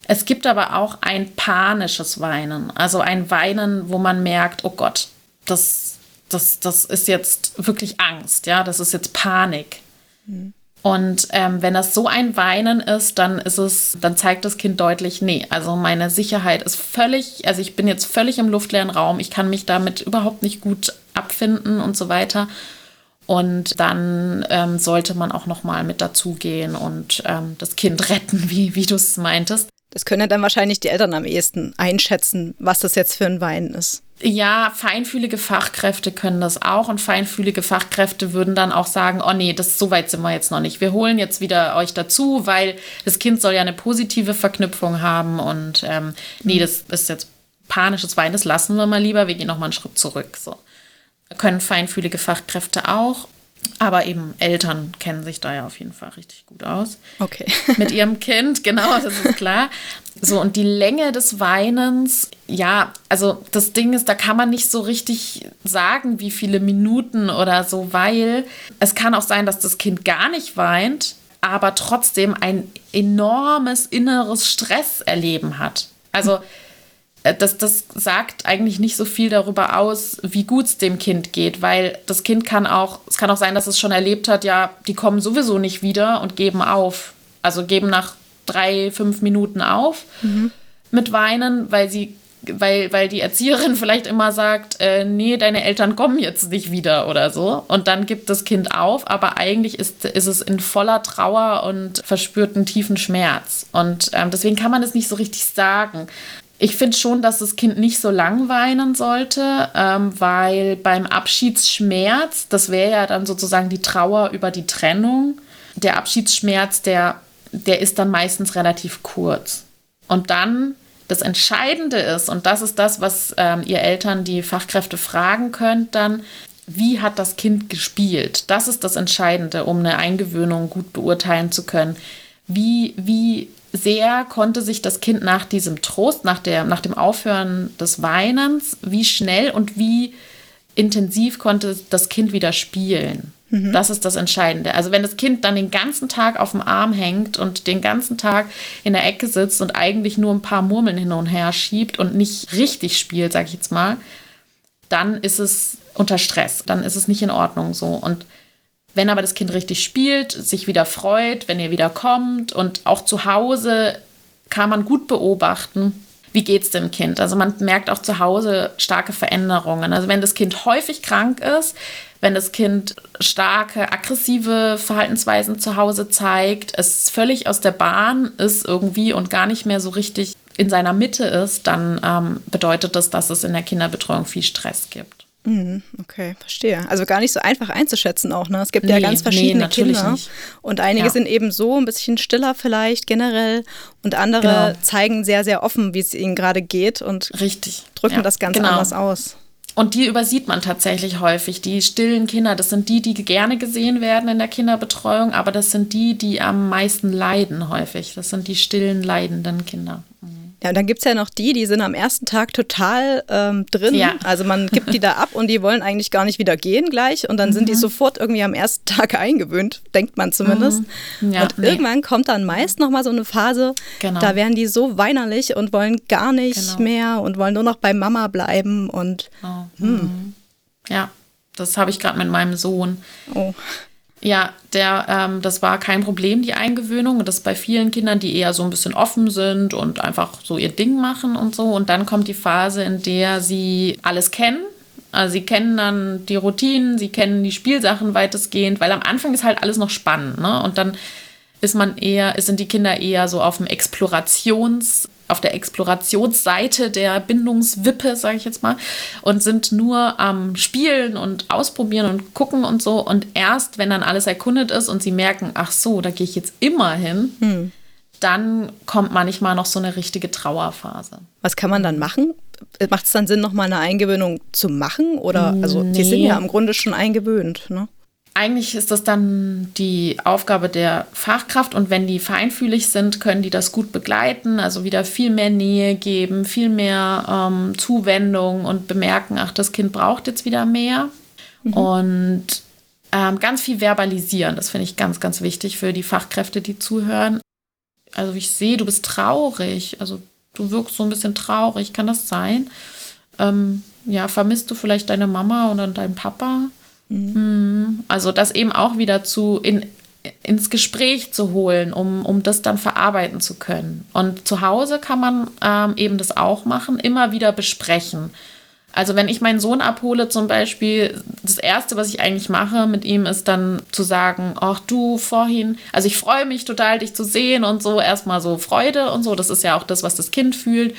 Es gibt aber auch ein panisches Weinen, also ein Weinen, wo man merkt, oh Gott, das, das, das ist jetzt wirklich Angst, ja, das ist jetzt Panik. Mhm. Und ähm, wenn das so ein Weinen ist, dann ist es, dann zeigt das Kind deutlich, nee, also meine Sicherheit ist völlig, also ich bin jetzt völlig im luftleeren Raum, ich kann mich damit überhaupt nicht gut abfinden und so weiter. Und dann ähm, sollte man auch noch mal mit dazugehen und ähm, das Kind retten, wie, wie du es meintest. Das können ja dann wahrscheinlich die Eltern am ehesten einschätzen, was das jetzt für ein Wein ist. Ja, feinfühlige Fachkräfte können das auch und feinfühlige Fachkräfte würden dann auch sagen, oh nee, das so weit sind wir jetzt noch nicht. Wir holen jetzt wieder euch dazu, weil das Kind soll ja eine positive Verknüpfung haben und ähm, nee, mhm. das ist jetzt panisches Wein, das lassen wir mal lieber, wir gehen noch mal einen Schritt zurück. So können feinfühlige Fachkräfte auch. Aber eben Eltern kennen sich da ja auf jeden Fall richtig gut aus. Okay. Mit ihrem Kind, genau, das ist klar. So, und die Länge des Weinens, ja, also das Ding ist, da kann man nicht so richtig sagen, wie viele Minuten oder so, weil es kann auch sein, dass das Kind gar nicht weint, aber trotzdem ein enormes inneres Stresserleben hat. Also das, das sagt eigentlich nicht so viel darüber aus, wie gut es dem Kind geht, weil das Kind kann auch, es kann auch sein, dass es schon erlebt hat, ja, die kommen sowieso nicht wieder und geben auf. Also geben nach drei, fünf Minuten auf mhm. mit Weinen, weil sie weil, weil die Erzieherin vielleicht immer sagt, äh, nee, deine Eltern kommen jetzt nicht wieder oder so. Und dann gibt das Kind auf, aber eigentlich ist, ist es in voller Trauer und verspürt einen tiefen Schmerz. Und ähm, deswegen kann man es nicht so richtig sagen. Ich finde schon, dass das Kind nicht so lang weinen sollte, ähm, weil beim Abschiedsschmerz, das wäre ja dann sozusagen die Trauer über die Trennung, der Abschiedsschmerz, der, der ist dann meistens relativ kurz. Und dann das Entscheidende ist, und das ist das, was ähm, ihr Eltern die Fachkräfte fragen könnt, dann, wie hat das Kind gespielt? Das ist das Entscheidende, um eine Eingewöhnung gut beurteilen zu können. Wie, wie sehr konnte sich das Kind nach diesem Trost, nach, der, nach dem Aufhören des Weinens, wie schnell und wie intensiv konnte das Kind wieder spielen? Mhm. Das ist das Entscheidende. Also wenn das Kind dann den ganzen Tag auf dem Arm hängt und den ganzen Tag in der Ecke sitzt und eigentlich nur ein paar Murmeln hin und her schiebt und nicht richtig spielt, sag ich jetzt mal, dann ist es unter Stress. Dann ist es nicht in Ordnung so. Und wenn aber das Kind richtig spielt, sich wieder freut, wenn ihr wieder kommt und auch zu Hause kann man gut beobachten, wie geht es dem Kind. Also man merkt auch zu Hause starke Veränderungen. Also wenn das Kind häufig krank ist, wenn das Kind starke aggressive Verhaltensweisen zu Hause zeigt, es völlig aus der Bahn ist irgendwie und gar nicht mehr so richtig in seiner Mitte ist, dann ähm, bedeutet das, dass es in der Kinderbetreuung viel Stress gibt. Mhm, okay, verstehe. Also gar nicht so einfach einzuschätzen auch. Ne? Es gibt nee, ja ganz verschiedene nee, Kinder. Nicht. Und einige ja. sind eben so ein bisschen stiller vielleicht generell und andere genau. zeigen sehr, sehr offen, wie es ihnen gerade geht und Richtig. drücken ja, das ganz genau. anders aus. Und die übersieht man tatsächlich häufig. Die stillen Kinder, das sind die, die gerne gesehen werden in der Kinderbetreuung, aber das sind die, die am meisten leiden häufig. Das sind die stillen, leidenden Kinder. Ja, und dann gibt es ja noch die, die sind am ersten Tag total ähm, drin. Ja. Also man gibt die da ab und die wollen eigentlich gar nicht wieder gehen gleich. Und dann mhm. sind die mhm. sofort irgendwie am ersten Tag eingewöhnt, denkt man zumindest. Mhm. Ja, und nee. irgendwann kommt dann meist nochmal so eine Phase, genau. da werden die so weinerlich und wollen gar nicht genau. mehr und wollen nur noch bei Mama bleiben. Und oh. hm. ja, das habe ich gerade mit meinem Sohn. Oh. Ja, der, ähm, das war kein Problem, die Eingewöhnung. Und das ist bei vielen Kindern, die eher so ein bisschen offen sind und einfach so ihr Ding machen und so. Und dann kommt die Phase, in der sie alles kennen. Also sie kennen dann die Routinen, sie kennen die Spielsachen weitestgehend, weil am Anfang ist halt alles noch spannend, ne? Und dann ist man eher, sind die Kinder eher so auf dem Explorations- auf der Explorationsseite der Bindungswippe, sage ich jetzt mal, und sind nur am Spielen und Ausprobieren und gucken und so. Und erst, wenn dann alles erkundet ist und sie merken, ach so, da gehe ich jetzt immer hin, hm. dann kommt manchmal noch so eine richtige Trauerphase. Was kann man dann machen? Macht es dann Sinn, nochmal eine Eingewöhnung zu machen? Oder, also, nee. die sind ja im Grunde schon eingewöhnt, ne? Eigentlich ist das dann die Aufgabe der Fachkraft und wenn die feinfühlig sind, können die das gut begleiten, also wieder viel mehr Nähe geben, viel mehr ähm, Zuwendung und bemerken, ach, das Kind braucht jetzt wieder mehr. Mhm. Und ähm, ganz viel verbalisieren, das finde ich ganz, ganz wichtig für die Fachkräfte, die zuhören. Also ich sehe, du bist traurig, also du wirkst so ein bisschen traurig, kann das sein? Ähm, ja, vermisst du vielleicht deine Mama oder deinen Papa? Mhm. Also das eben auch wieder zu in, ins Gespräch zu holen, um, um das dann verarbeiten zu können. Und zu Hause kann man ähm, eben das auch machen, immer wieder besprechen. Also wenn ich meinen Sohn abhole zum Beispiel, das Erste, was ich eigentlich mache mit ihm, ist dann zu sagen, ach du vorhin, also ich freue mich total, dich zu sehen und so, erstmal so Freude und so, das ist ja auch das, was das Kind fühlt.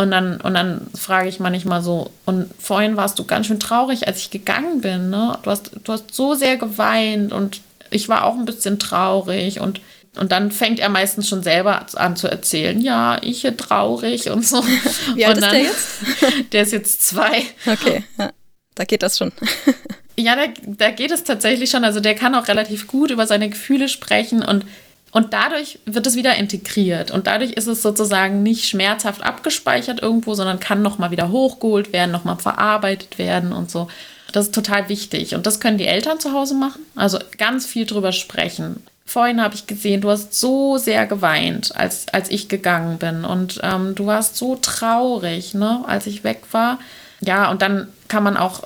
Und dann, und dann frage ich manchmal so, und vorhin warst du ganz schön traurig, als ich gegangen bin, ne? Du hast, du hast so sehr geweint und ich war auch ein bisschen traurig und, und dann fängt er meistens schon selber an zu erzählen, ja, ich bin traurig und so. Wie alt und dann, ist der jetzt? Der ist jetzt zwei. Okay, ja, da geht das schon. Ja, da, da geht es tatsächlich schon. Also der kann auch relativ gut über seine Gefühle sprechen und und dadurch wird es wieder integriert und dadurch ist es sozusagen nicht schmerzhaft abgespeichert irgendwo, sondern kann nochmal wieder hochgeholt werden, nochmal verarbeitet werden und so. Das ist total wichtig und das können die Eltern zu Hause machen. Also ganz viel drüber sprechen. Vorhin habe ich gesehen, du hast so sehr geweint, als, als ich gegangen bin und ähm, du warst so traurig, ne, als ich weg war. Ja, und dann kann man auch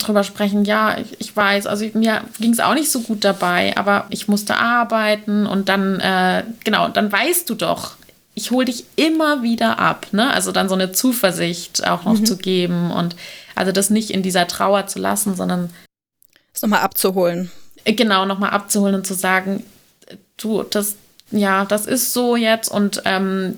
drüber sprechen, ja, ich, ich weiß, also ich, mir ging es auch nicht so gut dabei, aber ich musste arbeiten und dann, äh, genau, dann weißt du doch, ich hole dich immer wieder ab, ne? Also dann so eine Zuversicht auch noch mhm. zu geben und also das nicht in dieser Trauer zu lassen, sondern es nochmal abzuholen. Äh, genau, nochmal abzuholen und zu sagen, du, das, ja, das ist so jetzt und ähm,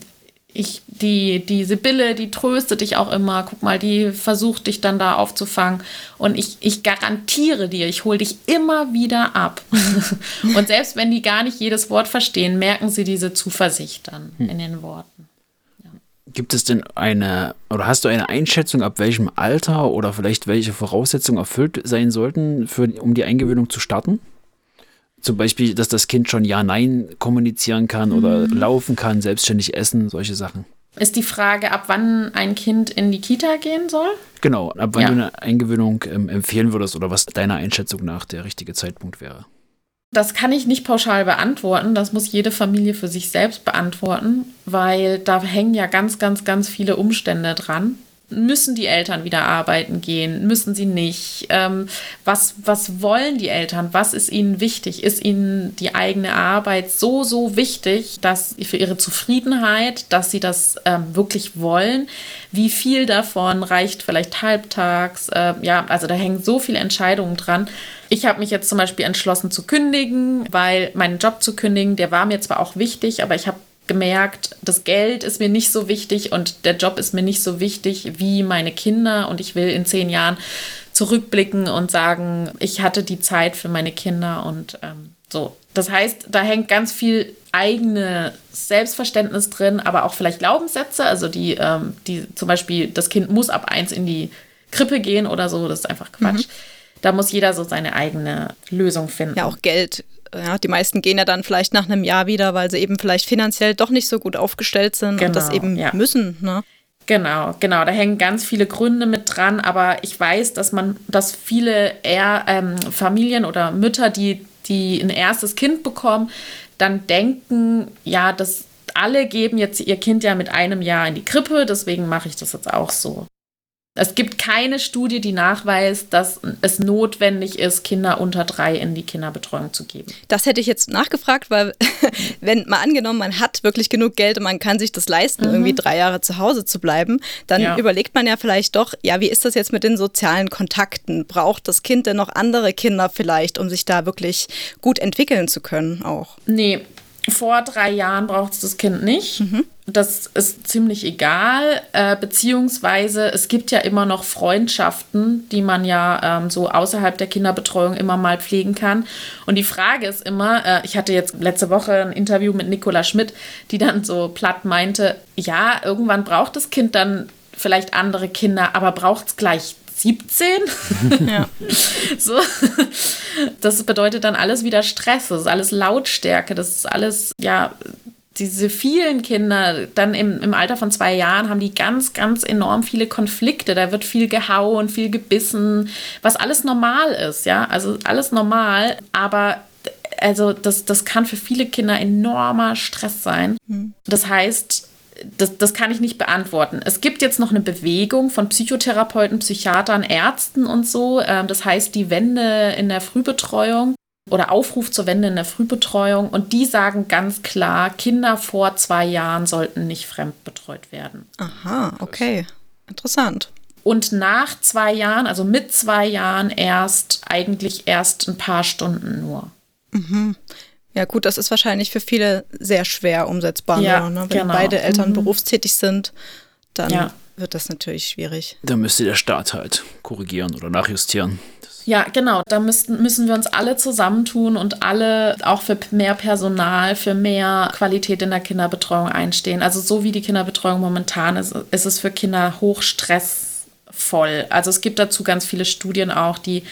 ich, die, die Sibylle, die tröstet dich auch immer. Guck mal, die versucht dich dann da aufzufangen. Und ich, ich garantiere dir, ich hole dich immer wieder ab. und selbst wenn die gar nicht jedes Wort verstehen, merken sie diese Zuversicht dann hm. in den Worten. Ja. Gibt es denn eine, oder hast du eine Einschätzung, ab welchem Alter oder vielleicht welche Voraussetzungen erfüllt sein sollten, für, um die Eingewöhnung zu starten? Zum Beispiel, dass das Kind schon Ja-Nein kommunizieren kann mhm. oder laufen kann, selbstständig essen, solche Sachen. Ist die Frage, ab wann ein Kind in die Kita gehen soll? Genau, ab wann ja. du eine Eingewöhnung ähm, empfehlen würdest oder was deiner Einschätzung nach der richtige Zeitpunkt wäre. Das kann ich nicht pauschal beantworten. Das muss jede Familie für sich selbst beantworten, weil da hängen ja ganz, ganz, ganz viele Umstände dran müssen die Eltern wieder arbeiten gehen? Müssen sie nicht? Ähm, was, was wollen die Eltern? Was ist ihnen wichtig? Ist ihnen die eigene Arbeit so, so wichtig, dass für ihre Zufriedenheit, dass sie das ähm, wirklich wollen? Wie viel davon reicht vielleicht halbtags? Äh, ja, also da hängen so viele Entscheidungen dran. Ich habe mich jetzt zum Beispiel entschlossen zu kündigen, weil meinen Job zu kündigen, der war mir zwar auch wichtig, aber ich habe gemerkt, das Geld ist mir nicht so wichtig und der Job ist mir nicht so wichtig wie meine Kinder und ich will in zehn Jahren zurückblicken und sagen, ich hatte die Zeit für meine Kinder und ähm, so. Das heißt, da hängt ganz viel eigene Selbstverständnis drin, aber auch vielleicht Glaubenssätze, also die, ähm, die zum Beispiel, das Kind muss ab eins in die Krippe gehen oder so, das ist einfach Quatsch. Mhm. Da muss jeder so seine eigene Lösung finden. Ja, auch Geld ja, die meisten gehen ja dann vielleicht nach einem Jahr wieder, weil sie eben vielleicht finanziell doch nicht so gut aufgestellt sind genau, und das genau, eben ja. müssen. Ne? Genau, genau. Da hängen ganz viele Gründe mit dran, aber ich weiß, dass man, dass viele eher ähm, Familien oder Mütter, die, die ein erstes Kind bekommen, dann denken, ja, dass alle geben jetzt ihr Kind ja mit einem Jahr in die Krippe, deswegen mache ich das jetzt auch so. Es gibt keine Studie, die nachweist, dass es notwendig ist, Kinder unter drei in die Kinderbetreuung zu geben. Das hätte ich jetzt nachgefragt, weil wenn mal angenommen, man hat wirklich genug Geld und man kann sich das leisten, mhm. irgendwie drei Jahre zu Hause zu bleiben, dann ja. überlegt man ja vielleicht doch, ja, wie ist das jetzt mit den sozialen Kontakten? Braucht das Kind denn noch andere Kinder vielleicht, um sich da wirklich gut entwickeln zu können auch? Nee, vor drei Jahren braucht es das Kind nicht. Mhm. Das ist ziemlich egal, äh, beziehungsweise es gibt ja immer noch Freundschaften, die man ja ähm, so außerhalb der Kinderbetreuung immer mal pflegen kann. Und die Frage ist immer, äh, ich hatte jetzt letzte Woche ein Interview mit Nicola Schmidt, die dann so platt meinte, ja, irgendwann braucht das Kind dann vielleicht andere Kinder, aber braucht es gleich 17. Ja. so. Das bedeutet dann alles wieder Stress, das ist alles Lautstärke, das ist alles, ja, diese vielen Kinder, dann im, im Alter von zwei Jahren, haben die ganz, ganz enorm viele Konflikte. Da wird viel gehauen, viel gebissen, was alles normal ist, ja. Also alles normal, aber also das, das kann für viele Kinder enormer Stress sein. Hm. Das heißt, das, das kann ich nicht beantworten. Es gibt jetzt noch eine Bewegung von Psychotherapeuten, Psychiatern, Ärzten und so. Ähm, das heißt, die Wende in der Frühbetreuung oder Aufruf zur Wende in der Frühbetreuung. Und die sagen ganz klar, Kinder vor zwei Jahren sollten nicht fremdbetreut werden. Aha, okay. Interessant. Und nach zwei Jahren, also mit zwei Jahren erst, eigentlich erst ein paar Stunden nur. Mhm. Ja, gut, das ist wahrscheinlich für viele sehr schwer umsetzbar. Ja, ne? Wenn genau. beide Eltern mhm. berufstätig sind, dann ja. wird das natürlich schwierig. Da müsste der Staat halt korrigieren oder nachjustieren. Ja, genau. Da müssten, müssen wir uns alle zusammentun und alle auch für mehr Personal, für mehr Qualität in der Kinderbetreuung einstehen. Also so wie die Kinderbetreuung momentan ist, ist es für Kinder hochstressvoll. Also es gibt dazu ganz viele Studien auch, die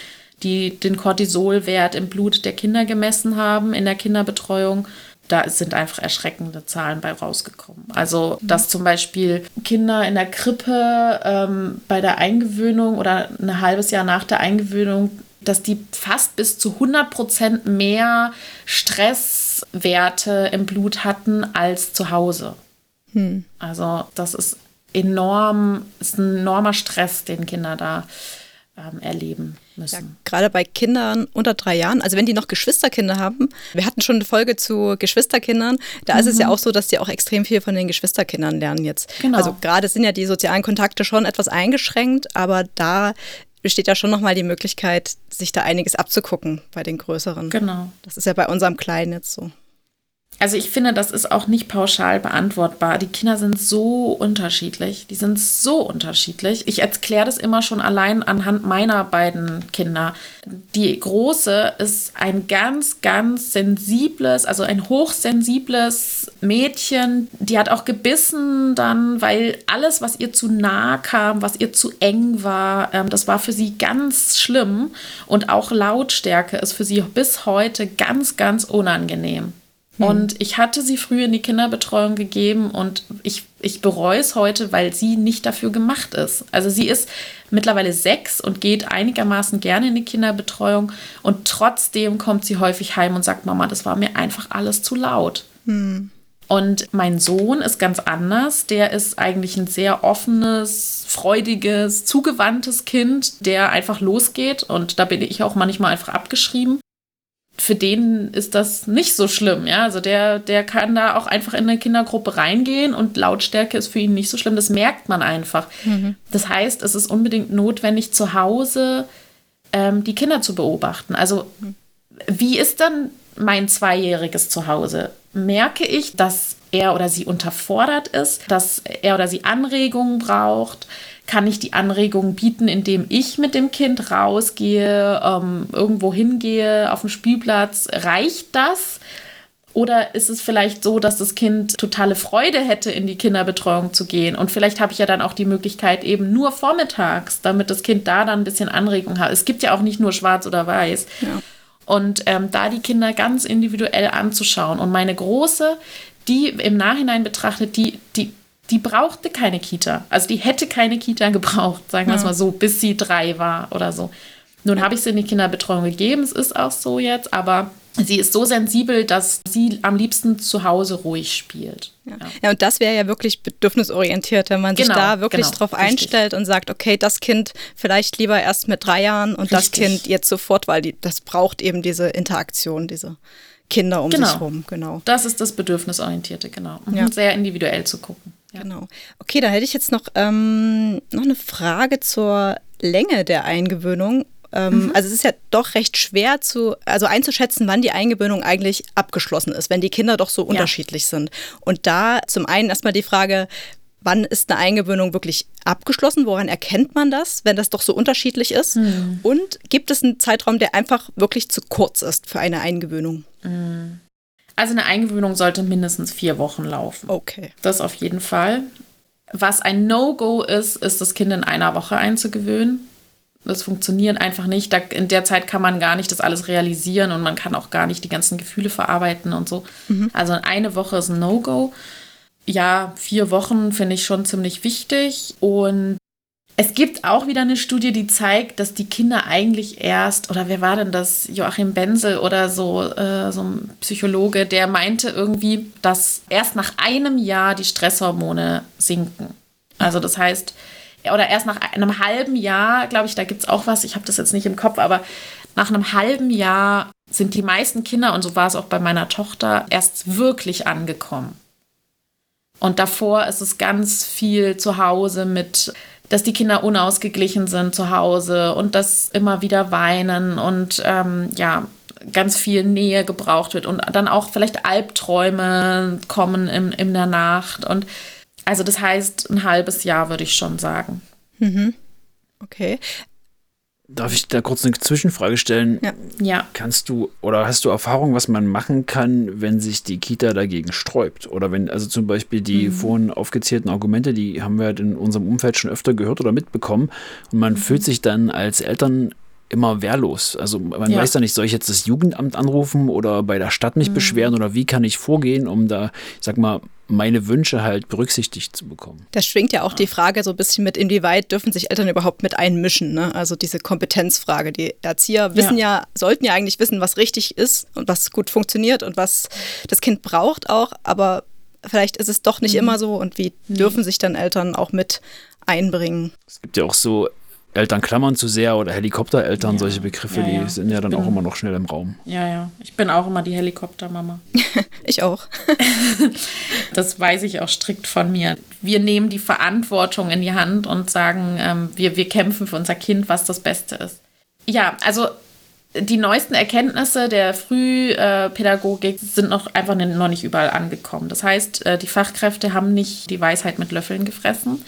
die den Cortisolwert im Blut der Kinder gemessen haben in der Kinderbetreuung. Da sind einfach erschreckende Zahlen bei rausgekommen. Also, mhm. dass zum Beispiel Kinder in der Krippe ähm, bei der Eingewöhnung oder ein halbes Jahr nach der Eingewöhnung, dass die fast bis zu 100 Prozent mehr Stresswerte im Blut hatten als zu Hause. Hm. Also, das ist enorm, ist ein enormer Stress, den Kinder da ähm, erleben müssen. Ja, gerade bei Kindern unter drei Jahren, also wenn die noch Geschwisterkinder haben, wir hatten schon eine Folge zu Geschwisterkindern, da mhm. ist es ja mhm. auch so, dass die auch extrem viel von den Geschwisterkindern lernen jetzt. Genau. Also gerade sind ja die sozialen Kontakte schon etwas eingeschränkt, aber da besteht ja schon nochmal die Möglichkeit, sich da einiges abzugucken bei den größeren. Genau. Das ist ja bei unserem Kleinen jetzt so. Also ich finde, das ist auch nicht pauschal beantwortbar. Die Kinder sind so unterschiedlich. Die sind so unterschiedlich. Ich erkläre das immer schon allein anhand meiner beiden Kinder. Die große ist ein ganz, ganz sensibles, also ein hochsensibles Mädchen. Die hat auch gebissen dann, weil alles, was ihr zu nah kam, was ihr zu eng war, ähm, das war für sie ganz schlimm. Und auch Lautstärke ist für sie bis heute ganz, ganz unangenehm. Hm. Und ich hatte sie früh in die Kinderbetreuung gegeben und ich, ich bereue es heute, weil sie nicht dafür gemacht ist. Also sie ist mittlerweile sechs und geht einigermaßen gerne in die Kinderbetreuung und trotzdem kommt sie häufig heim und sagt, Mama, das war mir einfach alles zu laut. Hm. Und mein Sohn ist ganz anders. Der ist eigentlich ein sehr offenes, freudiges, zugewandtes Kind, der einfach losgeht. Und da bin ich auch manchmal einfach abgeschrieben für den ist das nicht so schlimm, ja. Also der, der kann da auch einfach in eine Kindergruppe reingehen und Lautstärke ist für ihn nicht so schlimm. Das merkt man einfach. Mhm. Das heißt, es ist unbedingt notwendig, zu Hause ähm, die Kinder zu beobachten. Also, wie ist dann mein zweijähriges Zuhause? Merke ich, dass er oder sie unterfordert ist, dass er oder sie Anregungen braucht? Kann ich die Anregung bieten, indem ich mit dem Kind rausgehe, ähm, irgendwo hingehe, auf dem Spielplatz? Reicht das? Oder ist es vielleicht so, dass das Kind totale Freude hätte, in die Kinderbetreuung zu gehen? Und vielleicht habe ich ja dann auch die Möglichkeit, eben nur vormittags, damit das Kind da dann ein bisschen Anregung hat. Es gibt ja auch nicht nur schwarz oder weiß. Ja. Und ähm, da die Kinder ganz individuell anzuschauen. Und meine Große, die im Nachhinein betrachtet, die, die die brauchte keine Kita. Also die hätte keine Kita gebraucht, sagen wir es mal so, bis sie drei war oder so. Nun habe ich sie in die Kinderbetreuung gegeben, es ist auch so jetzt, aber sie ist so sensibel, dass sie am liebsten zu Hause ruhig spielt. Ja, ja und das wäre ja wirklich bedürfnisorientiert, wenn man genau, sich da wirklich genau, drauf richtig. einstellt und sagt, okay, das Kind vielleicht lieber erst mit drei Jahren und richtig. das Kind jetzt sofort, weil die, das braucht eben diese Interaktion, diese Kinder um genau. sich herum, genau. Das ist das Bedürfnisorientierte, genau. Mhm. Ja. Sehr individuell zu gucken. Ja. Genau. Okay, da hätte ich jetzt noch, ähm, noch eine Frage zur Länge der Eingewöhnung. Ähm, mhm. Also es ist ja doch recht schwer zu, also einzuschätzen, wann die Eingewöhnung eigentlich abgeschlossen ist, wenn die Kinder doch so ja. unterschiedlich sind. Und da zum einen erstmal die Frage, wann ist eine Eingewöhnung wirklich abgeschlossen? Woran erkennt man das, wenn das doch so unterschiedlich ist? Mhm. Und gibt es einen Zeitraum, der einfach wirklich zu kurz ist für eine Eingewöhnung? Mhm. Also eine Eingewöhnung sollte mindestens vier Wochen laufen. Okay. Das auf jeden Fall. Was ein No-Go ist, ist das Kind in einer Woche einzugewöhnen. Das funktioniert einfach nicht. Da, in der Zeit kann man gar nicht das alles realisieren und man kann auch gar nicht die ganzen Gefühle verarbeiten und so. Mhm. Also eine Woche ist ein No-Go. Ja, vier Wochen finde ich schon ziemlich wichtig. Und es gibt auch wieder eine Studie, die zeigt, dass die Kinder eigentlich erst, oder wer war denn das, Joachim Benzel oder so, äh, so ein Psychologe, der meinte irgendwie, dass erst nach einem Jahr die Stresshormone sinken. Also das heißt, oder erst nach einem halben Jahr, glaube ich, da gibt es auch was, ich habe das jetzt nicht im Kopf, aber nach einem halben Jahr sind die meisten Kinder, und so war es auch bei meiner Tochter, erst wirklich angekommen. Und davor ist es ganz viel zu Hause mit dass die Kinder unausgeglichen sind zu Hause und dass immer wieder weinen und ähm, ja, ganz viel Nähe gebraucht wird und dann auch vielleicht Albträume kommen in, in der Nacht. Und also das heißt, ein halbes Jahr würde ich schon sagen. Mhm. Okay. Darf ich da kurz eine Zwischenfrage stellen? Ja. ja. Kannst du oder hast du Erfahrung, was man machen kann, wenn sich die Kita dagegen sträubt? Oder wenn, also zum Beispiel die mhm. vorhin aufgezählten Argumente, die haben wir halt in unserem Umfeld schon öfter gehört oder mitbekommen. Und man mhm. fühlt sich dann als Eltern immer wehrlos. Also man ja. weiß ja nicht, soll ich jetzt das Jugendamt anrufen oder bei der Stadt mich mhm. beschweren oder wie kann ich vorgehen, um da, ich sag mal, meine Wünsche halt berücksichtigt zu bekommen. Da schwingt ja auch ja. die Frage so ein bisschen mit, inwieweit dürfen sich Eltern überhaupt mit einmischen? Ne? Also diese Kompetenzfrage. Die Erzieher wissen ja. ja, sollten ja eigentlich wissen, was richtig ist und was gut funktioniert und was das Kind braucht auch, aber vielleicht ist es doch nicht mhm. immer so und wie dürfen sich dann Eltern auch mit einbringen? Es gibt ja auch so Eltern klammern zu sehr oder Helikoptereltern, ja. solche Begriffe, ja, ja. die sind ja dann auch immer noch schnell im Raum. Ja, ja. Ich bin auch immer die Helikoptermama. ich auch. das weiß ich auch strikt von mir. Wir nehmen die Verantwortung in die Hand und sagen, ähm, wir, wir kämpfen für unser Kind, was das Beste ist. Ja, also die neuesten Erkenntnisse der Frühpädagogik sind noch einfach noch nicht überall angekommen. Das heißt, äh, die Fachkräfte haben nicht die Weisheit mit Löffeln gefressen.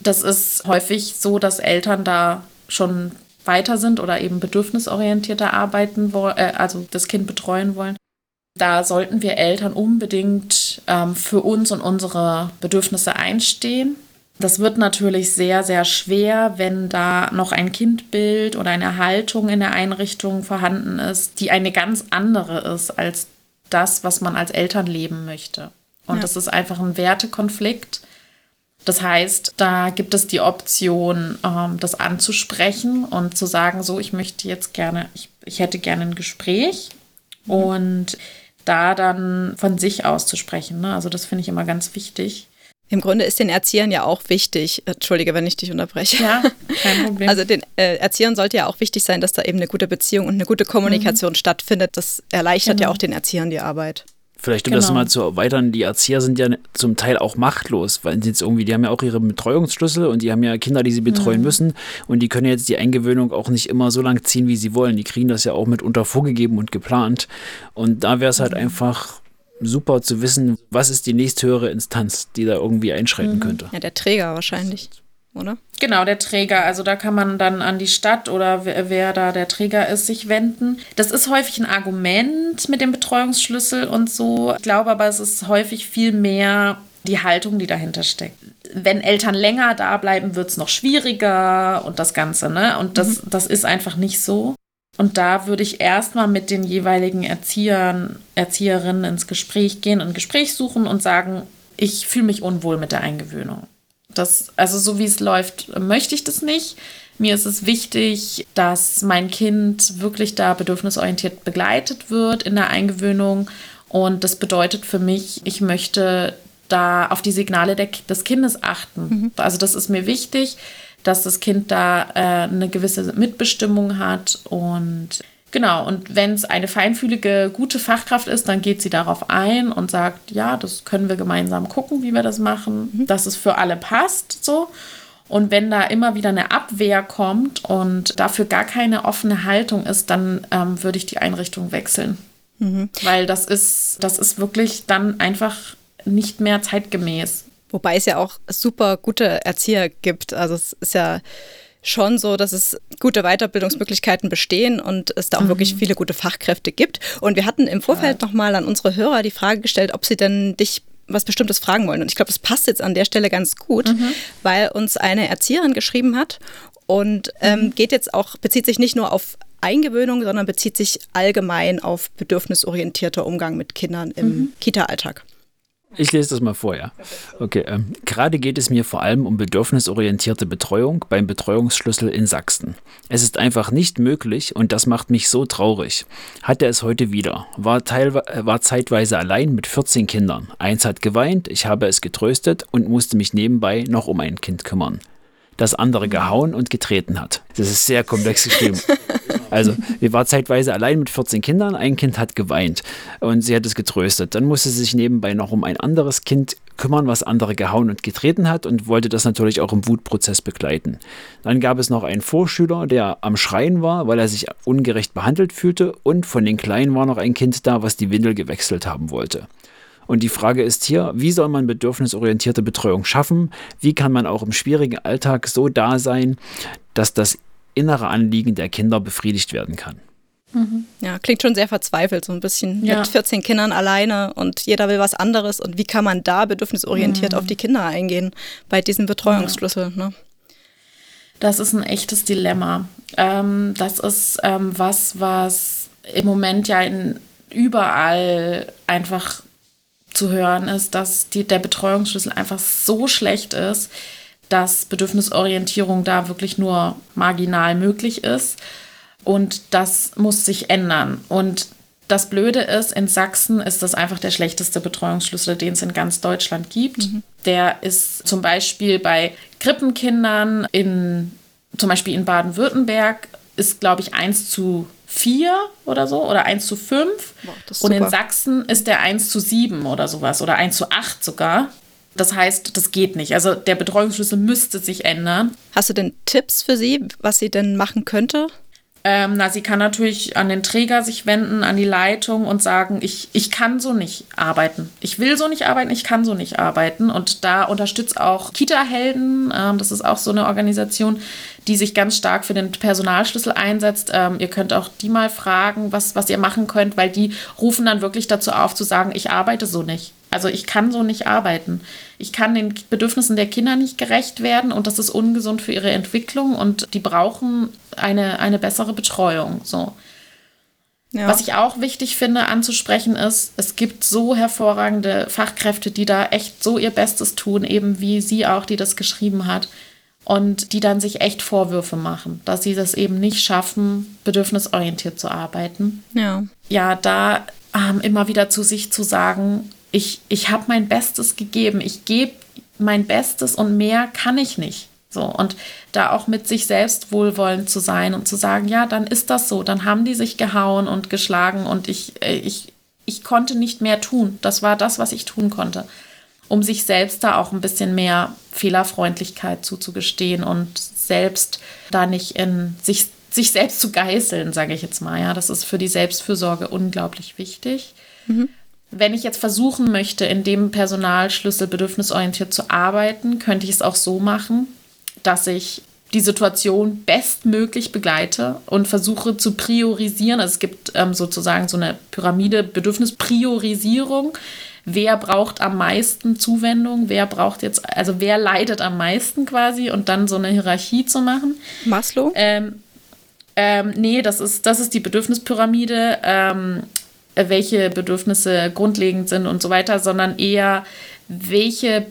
Das ist häufig so, dass Eltern da schon weiter sind oder eben bedürfnisorientierter arbeiten wollen, äh, also das Kind betreuen wollen. Da sollten wir Eltern unbedingt ähm, für uns und unsere Bedürfnisse einstehen. Das wird natürlich sehr, sehr schwer, wenn da noch ein Kindbild oder eine Haltung in der Einrichtung vorhanden ist, die eine ganz andere ist als das, was man als Eltern leben möchte. Und ja. das ist einfach ein Wertekonflikt, das heißt, da gibt es die Option, ähm, das anzusprechen und zu sagen, so, ich möchte jetzt gerne, ich, ich hätte gerne ein Gespräch mhm. und da dann von sich aus zu sprechen. Ne? Also das finde ich immer ganz wichtig. Im Grunde ist den Erziehern ja auch wichtig, entschuldige, wenn ich dich unterbreche. Ja, kein Problem. Also den äh, Erziehern sollte ja auch wichtig sein, dass da eben eine gute Beziehung und eine gute Kommunikation mhm. stattfindet. Das erleichtert genau. ja auch den Erziehern die Arbeit. Vielleicht um genau. das mal zu erweitern, die Erzieher sind ja zum Teil auch machtlos, weil sie jetzt irgendwie, die haben ja auch ihre Betreuungsschlüssel und die haben ja Kinder, die sie betreuen mhm. müssen und die können jetzt die Eingewöhnung auch nicht immer so lang ziehen, wie sie wollen. Die kriegen das ja auch mitunter vorgegeben und geplant. Und da wäre es halt mhm. einfach super zu wissen, was ist die nächsthöhere Instanz, die da irgendwie einschreiten mhm. könnte. Ja, der Träger wahrscheinlich oder? Genau, der Träger. Also da kann man dann an die Stadt oder wer, wer, da der Träger ist, sich wenden. Das ist häufig ein Argument mit dem Betreuungsschlüssel und so. Ich glaube aber, es ist häufig viel mehr die Haltung, die dahinter steckt. Wenn Eltern länger da bleiben, wird es noch schwieriger und das Ganze, ne? Und das, mhm. das ist einfach nicht so. Und da würde ich erstmal mit den jeweiligen Erziehern, Erzieherinnen ins Gespräch gehen, ein Gespräch suchen und sagen, ich fühle mich unwohl mit der Eingewöhnung. Das, also so wie es läuft, möchte ich das nicht. Mir ist es wichtig, dass mein Kind wirklich da bedürfnisorientiert begleitet wird in der Eingewöhnung. Und das bedeutet für mich, ich möchte da auf die Signale der, des Kindes achten. Mhm. Also das ist mir wichtig, dass das Kind da äh, eine gewisse Mitbestimmung hat und Genau, und wenn es eine feinfühlige, gute Fachkraft ist, dann geht sie darauf ein und sagt, ja, das können wir gemeinsam gucken, wie wir das machen, mhm. dass es für alle passt, so. Und wenn da immer wieder eine Abwehr kommt und dafür gar keine offene Haltung ist, dann ähm, würde ich die Einrichtung wechseln. Mhm. Weil das ist, das ist wirklich dann einfach nicht mehr zeitgemäß. Wobei es ja auch super gute Erzieher gibt. Also es ist ja schon so, dass es gute Weiterbildungsmöglichkeiten bestehen und es da auch mhm. wirklich viele gute Fachkräfte gibt. Und wir hatten im Vorfeld ja. nochmal an unsere Hörer die Frage gestellt, ob sie denn dich was Bestimmtes fragen wollen. Und ich glaube, das passt jetzt an der Stelle ganz gut, mhm. weil uns eine Erzieherin geschrieben hat und ähm, mhm. geht jetzt auch, bezieht sich nicht nur auf Eingewöhnung, sondern bezieht sich allgemein auf bedürfnisorientierter Umgang mit Kindern im mhm. Kita-Alltag. Ich lese das mal vor, ja. Okay, ähm, gerade geht es mir vor allem um bedürfnisorientierte Betreuung beim Betreuungsschlüssel in Sachsen. Es ist einfach nicht möglich und das macht mich so traurig. Hat er es heute wieder. War, teilweise, war zeitweise allein mit 14 Kindern. Eins hat geweint, ich habe es getröstet und musste mich nebenbei noch um ein Kind kümmern. Das andere gehauen und getreten hat. Das ist sehr komplex geschrieben. Also, wir war zeitweise allein mit 14 Kindern. Ein Kind hat geweint und sie hat es getröstet. Dann musste sie sich nebenbei noch um ein anderes Kind kümmern, was andere gehauen und getreten hat und wollte das natürlich auch im Wutprozess begleiten. Dann gab es noch einen Vorschüler, der am Schreien war, weil er sich ungerecht behandelt fühlte und von den Kleinen war noch ein Kind da, was die Windel gewechselt haben wollte. Und die Frage ist hier, wie soll man bedürfnisorientierte Betreuung schaffen? Wie kann man auch im schwierigen Alltag so da sein, dass das innere Anliegen der Kinder befriedigt werden kann. Mhm. Ja, klingt schon sehr verzweifelt, so ein bisschen ja. mit 14 Kindern alleine und jeder will was anderes. Und wie kann man da bedürfnisorientiert mhm. auf die Kinder eingehen bei diesem Betreuungsschlüssel? Ja. Ne? Das ist ein echtes Dilemma. Ähm, das ist ähm, was, was im Moment ja in, überall einfach zu hören ist, dass die, der Betreuungsschlüssel einfach so schlecht ist, dass Bedürfnisorientierung da wirklich nur marginal möglich ist. Und das muss sich ändern. Und das Blöde ist, in Sachsen ist das einfach der schlechteste Betreuungsschlüssel, den es in ganz Deutschland gibt. Mhm. Der ist zum Beispiel bei Krippenkindern in zum Beispiel in Baden-Württemberg ist, glaube ich, 1 zu 4 oder so oder 1 zu 5. Boah, und in Sachsen ist der 1 zu 7 oder sowas oder 1 zu 8 sogar. Das heißt, das geht nicht. Also der Betreuungsschlüssel müsste sich ändern. Hast du denn Tipps für sie, was sie denn machen könnte? Ähm, na, sie kann natürlich an den Träger sich wenden, an die Leitung und sagen, ich, ich kann so nicht arbeiten. Ich will so nicht arbeiten, ich kann so nicht arbeiten. Und da unterstützt auch Kita-Helden, ähm, das ist auch so eine Organisation, die sich ganz stark für den Personalschlüssel einsetzt. Ähm, ihr könnt auch die mal fragen, was, was ihr machen könnt, weil die rufen dann wirklich dazu auf zu sagen, ich arbeite so nicht. Also ich kann so nicht arbeiten. Ich kann den Bedürfnissen der Kinder nicht gerecht werden und das ist ungesund für ihre Entwicklung und die brauchen eine, eine bessere Betreuung. So. Ja. Was ich auch wichtig finde anzusprechen ist, es gibt so hervorragende Fachkräfte, die da echt so ihr Bestes tun, eben wie sie auch, die das geschrieben hat. Und die dann sich echt Vorwürfe machen, dass sie das eben nicht schaffen, bedürfnisorientiert zu arbeiten. Ja. Ja, da ähm, immer wieder zu sich zu sagen, ich, ich habe mein Bestes gegeben, ich gebe mein Bestes und mehr kann ich nicht. So, und da auch mit sich selbst wohlwollend zu sein und zu sagen, ja, dann ist das so, dann haben die sich gehauen und geschlagen und ich, äh, ich, ich konnte nicht mehr tun. Das war das, was ich tun konnte. Um sich selbst da auch ein bisschen mehr Fehlerfreundlichkeit zuzugestehen und selbst da nicht in sich, sich selbst zu geißeln, sage ich jetzt mal. Ja, das ist für die Selbstfürsorge unglaublich wichtig. Mhm. Wenn ich jetzt versuchen möchte, in dem Personalschlüssel bedürfnisorientiert zu arbeiten, könnte ich es auch so machen, dass ich die Situation bestmöglich begleite und versuche zu priorisieren. Also es gibt ähm, sozusagen so eine Pyramide Bedürfnispriorisierung. Wer braucht am meisten Zuwendung? Wer braucht jetzt, also wer leidet am meisten quasi und dann so eine Hierarchie zu machen? Maslow? Ähm, ähm, nee, das ist, das ist die Bedürfnispyramide. Ähm, äh, welche Bedürfnisse grundlegend sind und so weiter, sondern eher, welche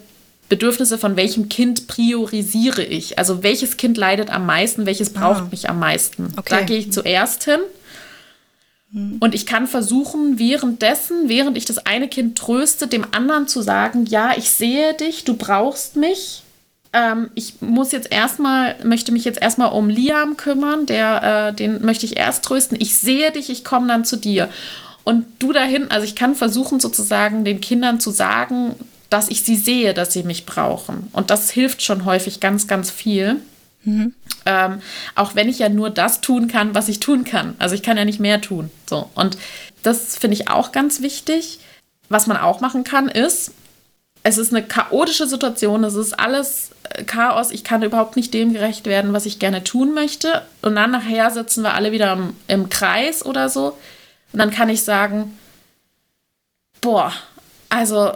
Bedürfnisse von welchem Kind priorisiere ich? Also welches Kind leidet am meisten, welches braucht ah. mich am meisten? Okay. Da gehe ich zuerst hin. Hm. Und ich kann versuchen, währenddessen, während ich das eine Kind tröste, dem anderen zu sagen, ja, ich sehe dich, du brauchst mich. Ähm, ich muss jetzt erstmal, möchte mich jetzt erstmal um Liam kümmern, der, äh, den möchte ich erst trösten. Ich sehe dich, ich komme dann zu dir. Und du dahin, also ich kann versuchen sozusagen den Kindern zu sagen, dass ich sie sehe, dass sie mich brauchen. Und das hilft schon häufig ganz, ganz viel. Mhm. Ähm, auch wenn ich ja nur das tun kann, was ich tun kann. Also ich kann ja nicht mehr tun. So. Und das finde ich auch ganz wichtig. Was man auch machen kann, ist, es ist eine chaotische Situation, es ist alles äh, Chaos, ich kann überhaupt nicht dem gerecht werden, was ich gerne tun möchte. Und dann nachher sitzen wir alle wieder im, im Kreis oder so. Und dann kann ich sagen, boah, also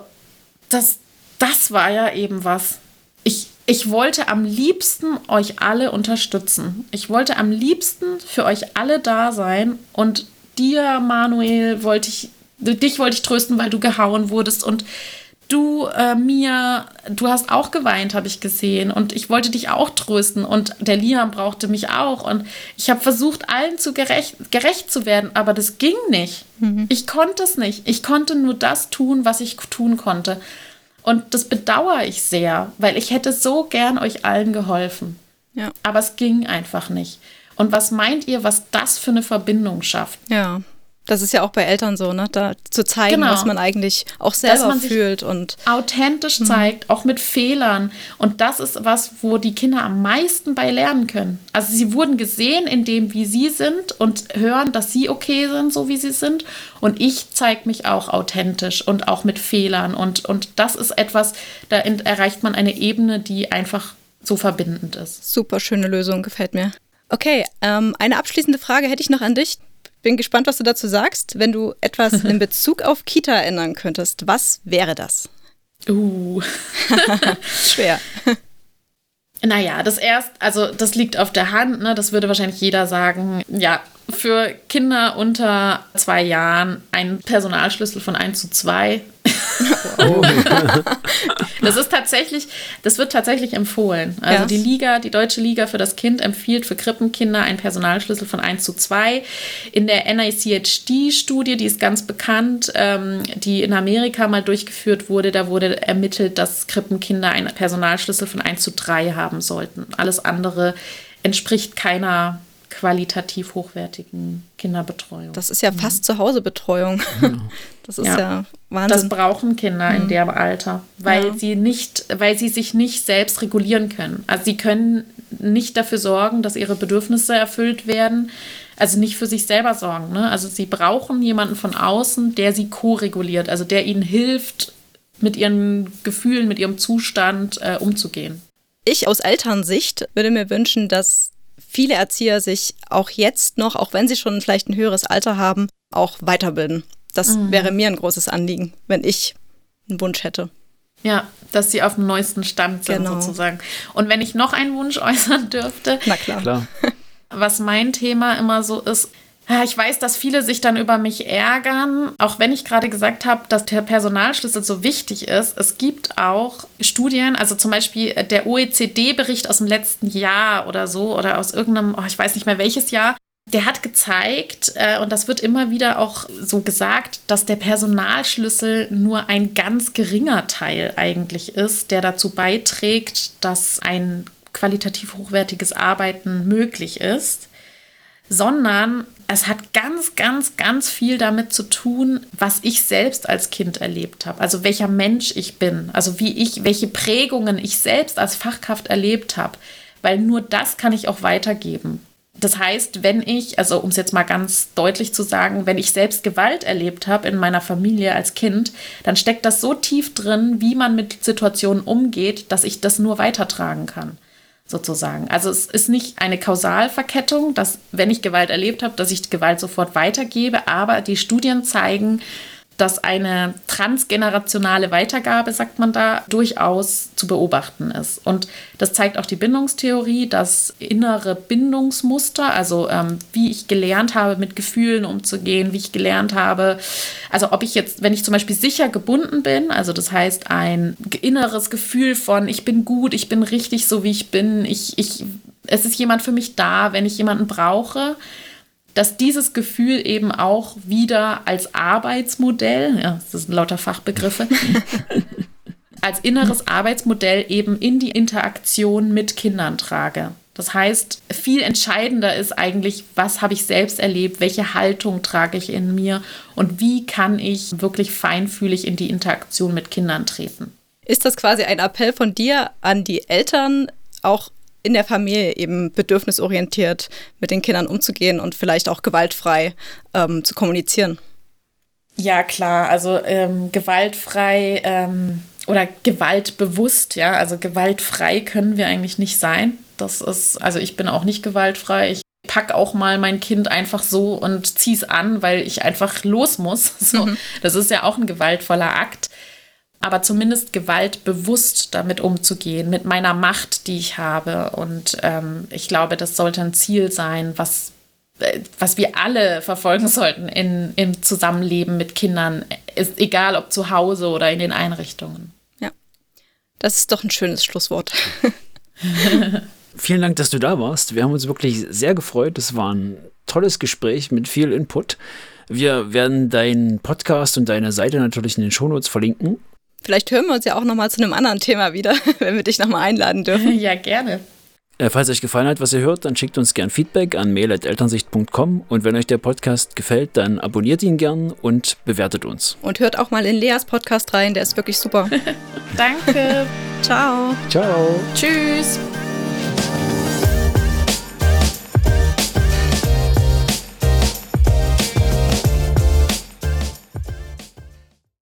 das, das war ja eben was. Ich, ich wollte am liebsten euch alle unterstützen. Ich wollte am liebsten für euch alle da sein. Und dir, Manuel, wollte ich, dich wollte ich trösten, weil du gehauen wurdest. Und du, äh, Mia, du hast auch geweint, habe ich gesehen. Und ich wollte dich auch trösten. Und der Liam brauchte mich auch. Und ich habe versucht, allen zu gerecht, gerecht zu werden, aber das ging nicht. Mhm. Ich konnte es nicht. Ich konnte nur das tun, was ich tun konnte. Und das bedauere ich sehr, weil ich hätte so gern euch allen geholfen. Ja. Aber es ging einfach nicht. Und was meint ihr, was das für eine Verbindung schafft? Ja. Das ist ja auch bei Eltern so, ne? Da zu zeigen, genau. was man eigentlich auch selber fühlt und authentisch mhm. zeigt, auch mit Fehlern. Und das ist was, wo die Kinder am meisten bei lernen können. Also sie wurden gesehen in dem, wie sie sind und hören, dass sie okay sind, so wie sie sind. Und ich zeige mich auch authentisch und auch mit Fehlern. Und, und das ist etwas, da erreicht man eine Ebene, die einfach so verbindend ist. Super schöne Lösung, gefällt mir. Okay, ähm, eine abschließende Frage hätte ich noch an dich bin gespannt, was du dazu sagst. Wenn du etwas in Bezug auf Kita ändern könntest, was wäre das? Uh. Schwer. Naja, das erst, also das liegt auf der Hand, ne? das würde wahrscheinlich jeder sagen. Ja, für Kinder unter zwei Jahren ein Personalschlüssel von 1 zu 2. Das ist tatsächlich, das wird tatsächlich empfohlen. Also yes. die Liga, die Deutsche Liga für das Kind empfiehlt für Krippenkinder einen Personalschlüssel von 1 zu 2. In der NICHD-Studie, die ist ganz bekannt, ähm, die in Amerika mal durchgeführt wurde, da wurde ermittelt, dass Krippenkinder einen Personalschlüssel von 1 zu 3 haben sollten. Alles andere entspricht keiner qualitativ hochwertigen Kinderbetreuung. Das ist ja fast mhm. Zuhausebetreuung. Ja. Das ist ja, ja Wahnsinn. Das brauchen Kinder mhm. in dem Alter, weil ja. sie nicht, weil sie sich nicht selbst regulieren können. Also sie können nicht dafür sorgen, dass ihre Bedürfnisse erfüllt werden. Also nicht für sich selber sorgen. Ne? Also sie brauchen jemanden von außen, der sie ko-reguliert, also der ihnen hilft, mit ihren Gefühlen, mit ihrem Zustand äh, umzugehen. Ich aus Elternsicht würde mir wünschen, dass viele Erzieher sich auch jetzt noch, auch wenn sie schon vielleicht ein höheres Alter haben, auch weiterbilden. Das mhm. wäre mir ein großes Anliegen, wenn ich einen Wunsch hätte. Ja, dass sie auf dem neuesten Stand sind genau. sozusagen. Und wenn ich noch einen Wunsch äußern dürfte, na klar. klar. was mein Thema immer so ist, ich weiß, dass viele sich dann über mich ärgern, auch wenn ich gerade gesagt habe, dass der Personalschlüssel so wichtig ist. Es gibt auch Studien, also zum Beispiel der OECD-Bericht aus dem letzten Jahr oder so, oder aus irgendeinem, oh, ich weiß nicht mehr welches Jahr, der hat gezeigt, äh, und das wird immer wieder auch so gesagt, dass der Personalschlüssel nur ein ganz geringer Teil eigentlich ist, der dazu beiträgt, dass ein qualitativ hochwertiges Arbeiten möglich ist, sondern es hat ganz, ganz, ganz viel damit zu tun, was ich selbst als Kind erlebt habe. Also welcher Mensch ich bin, also wie ich, welche Prägungen ich selbst als Fachkraft erlebt habe. Weil nur das kann ich auch weitergeben. Das heißt, wenn ich, also um es jetzt mal ganz deutlich zu sagen, wenn ich selbst Gewalt erlebt habe in meiner Familie als Kind, dann steckt das so tief drin, wie man mit Situationen umgeht, dass ich das nur weitertragen kann sozusagen. Also es ist nicht eine Kausalverkettung, dass wenn ich Gewalt erlebt habe, dass ich Gewalt sofort weitergebe, aber die Studien zeigen, dass eine transgenerationale Weitergabe, sagt man da, durchaus zu beobachten ist. Und das zeigt auch die Bindungstheorie, dass innere Bindungsmuster, also ähm, wie ich gelernt habe, mit Gefühlen umzugehen, wie ich gelernt habe, also ob ich jetzt, wenn ich zum Beispiel sicher gebunden bin, also das heißt ein inneres Gefühl von, ich bin gut, ich bin richtig so, wie ich bin, ich, ich, es ist jemand für mich da, wenn ich jemanden brauche, dass dieses Gefühl eben auch wieder als Arbeitsmodell, ja, das sind lauter Fachbegriffe, als inneres Arbeitsmodell eben in die Interaktion mit Kindern trage. Das heißt, viel entscheidender ist eigentlich, was habe ich selbst erlebt, welche Haltung trage ich in mir und wie kann ich wirklich feinfühlig in die Interaktion mit Kindern treten. Ist das quasi ein Appell von dir an die Eltern, auch in der Familie eben bedürfnisorientiert mit den Kindern umzugehen und vielleicht auch gewaltfrei ähm, zu kommunizieren. Ja, klar, also ähm, gewaltfrei ähm, oder gewaltbewusst, ja, also gewaltfrei können wir eigentlich nicht sein. Das ist, also ich bin auch nicht gewaltfrei. Ich pack auch mal mein Kind einfach so und zieh's an, weil ich einfach los muss. So, mhm. Das ist ja auch ein gewaltvoller Akt aber zumindest gewaltbewusst damit umzugehen, mit meiner Macht, die ich habe. Und ähm, ich glaube, das sollte ein Ziel sein, was, äh, was wir alle verfolgen sollten in, im Zusammenleben mit Kindern, ist egal ob zu Hause oder in den Einrichtungen. Ja, das ist doch ein schönes Schlusswort. Vielen Dank, dass du da warst. Wir haben uns wirklich sehr gefreut. Es war ein tolles Gespräch mit viel Input. Wir werden deinen Podcast und deine Seite natürlich in den Shownotes verlinken. Vielleicht hören wir uns ja auch nochmal zu einem anderen Thema wieder, wenn wir dich nochmal einladen dürfen. Ja, gerne. Äh, falls euch gefallen hat, was ihr hört, dann schickt uns gern Feedback an mail.elternsicht.com und wenn euch der Podcast gefällt, dann abonniert ihn gern und bewertet uns. Und hört auch mal in Leas Podcast rein, der ist wirklich super. Danke. Ciao. Ciao. Tschüss.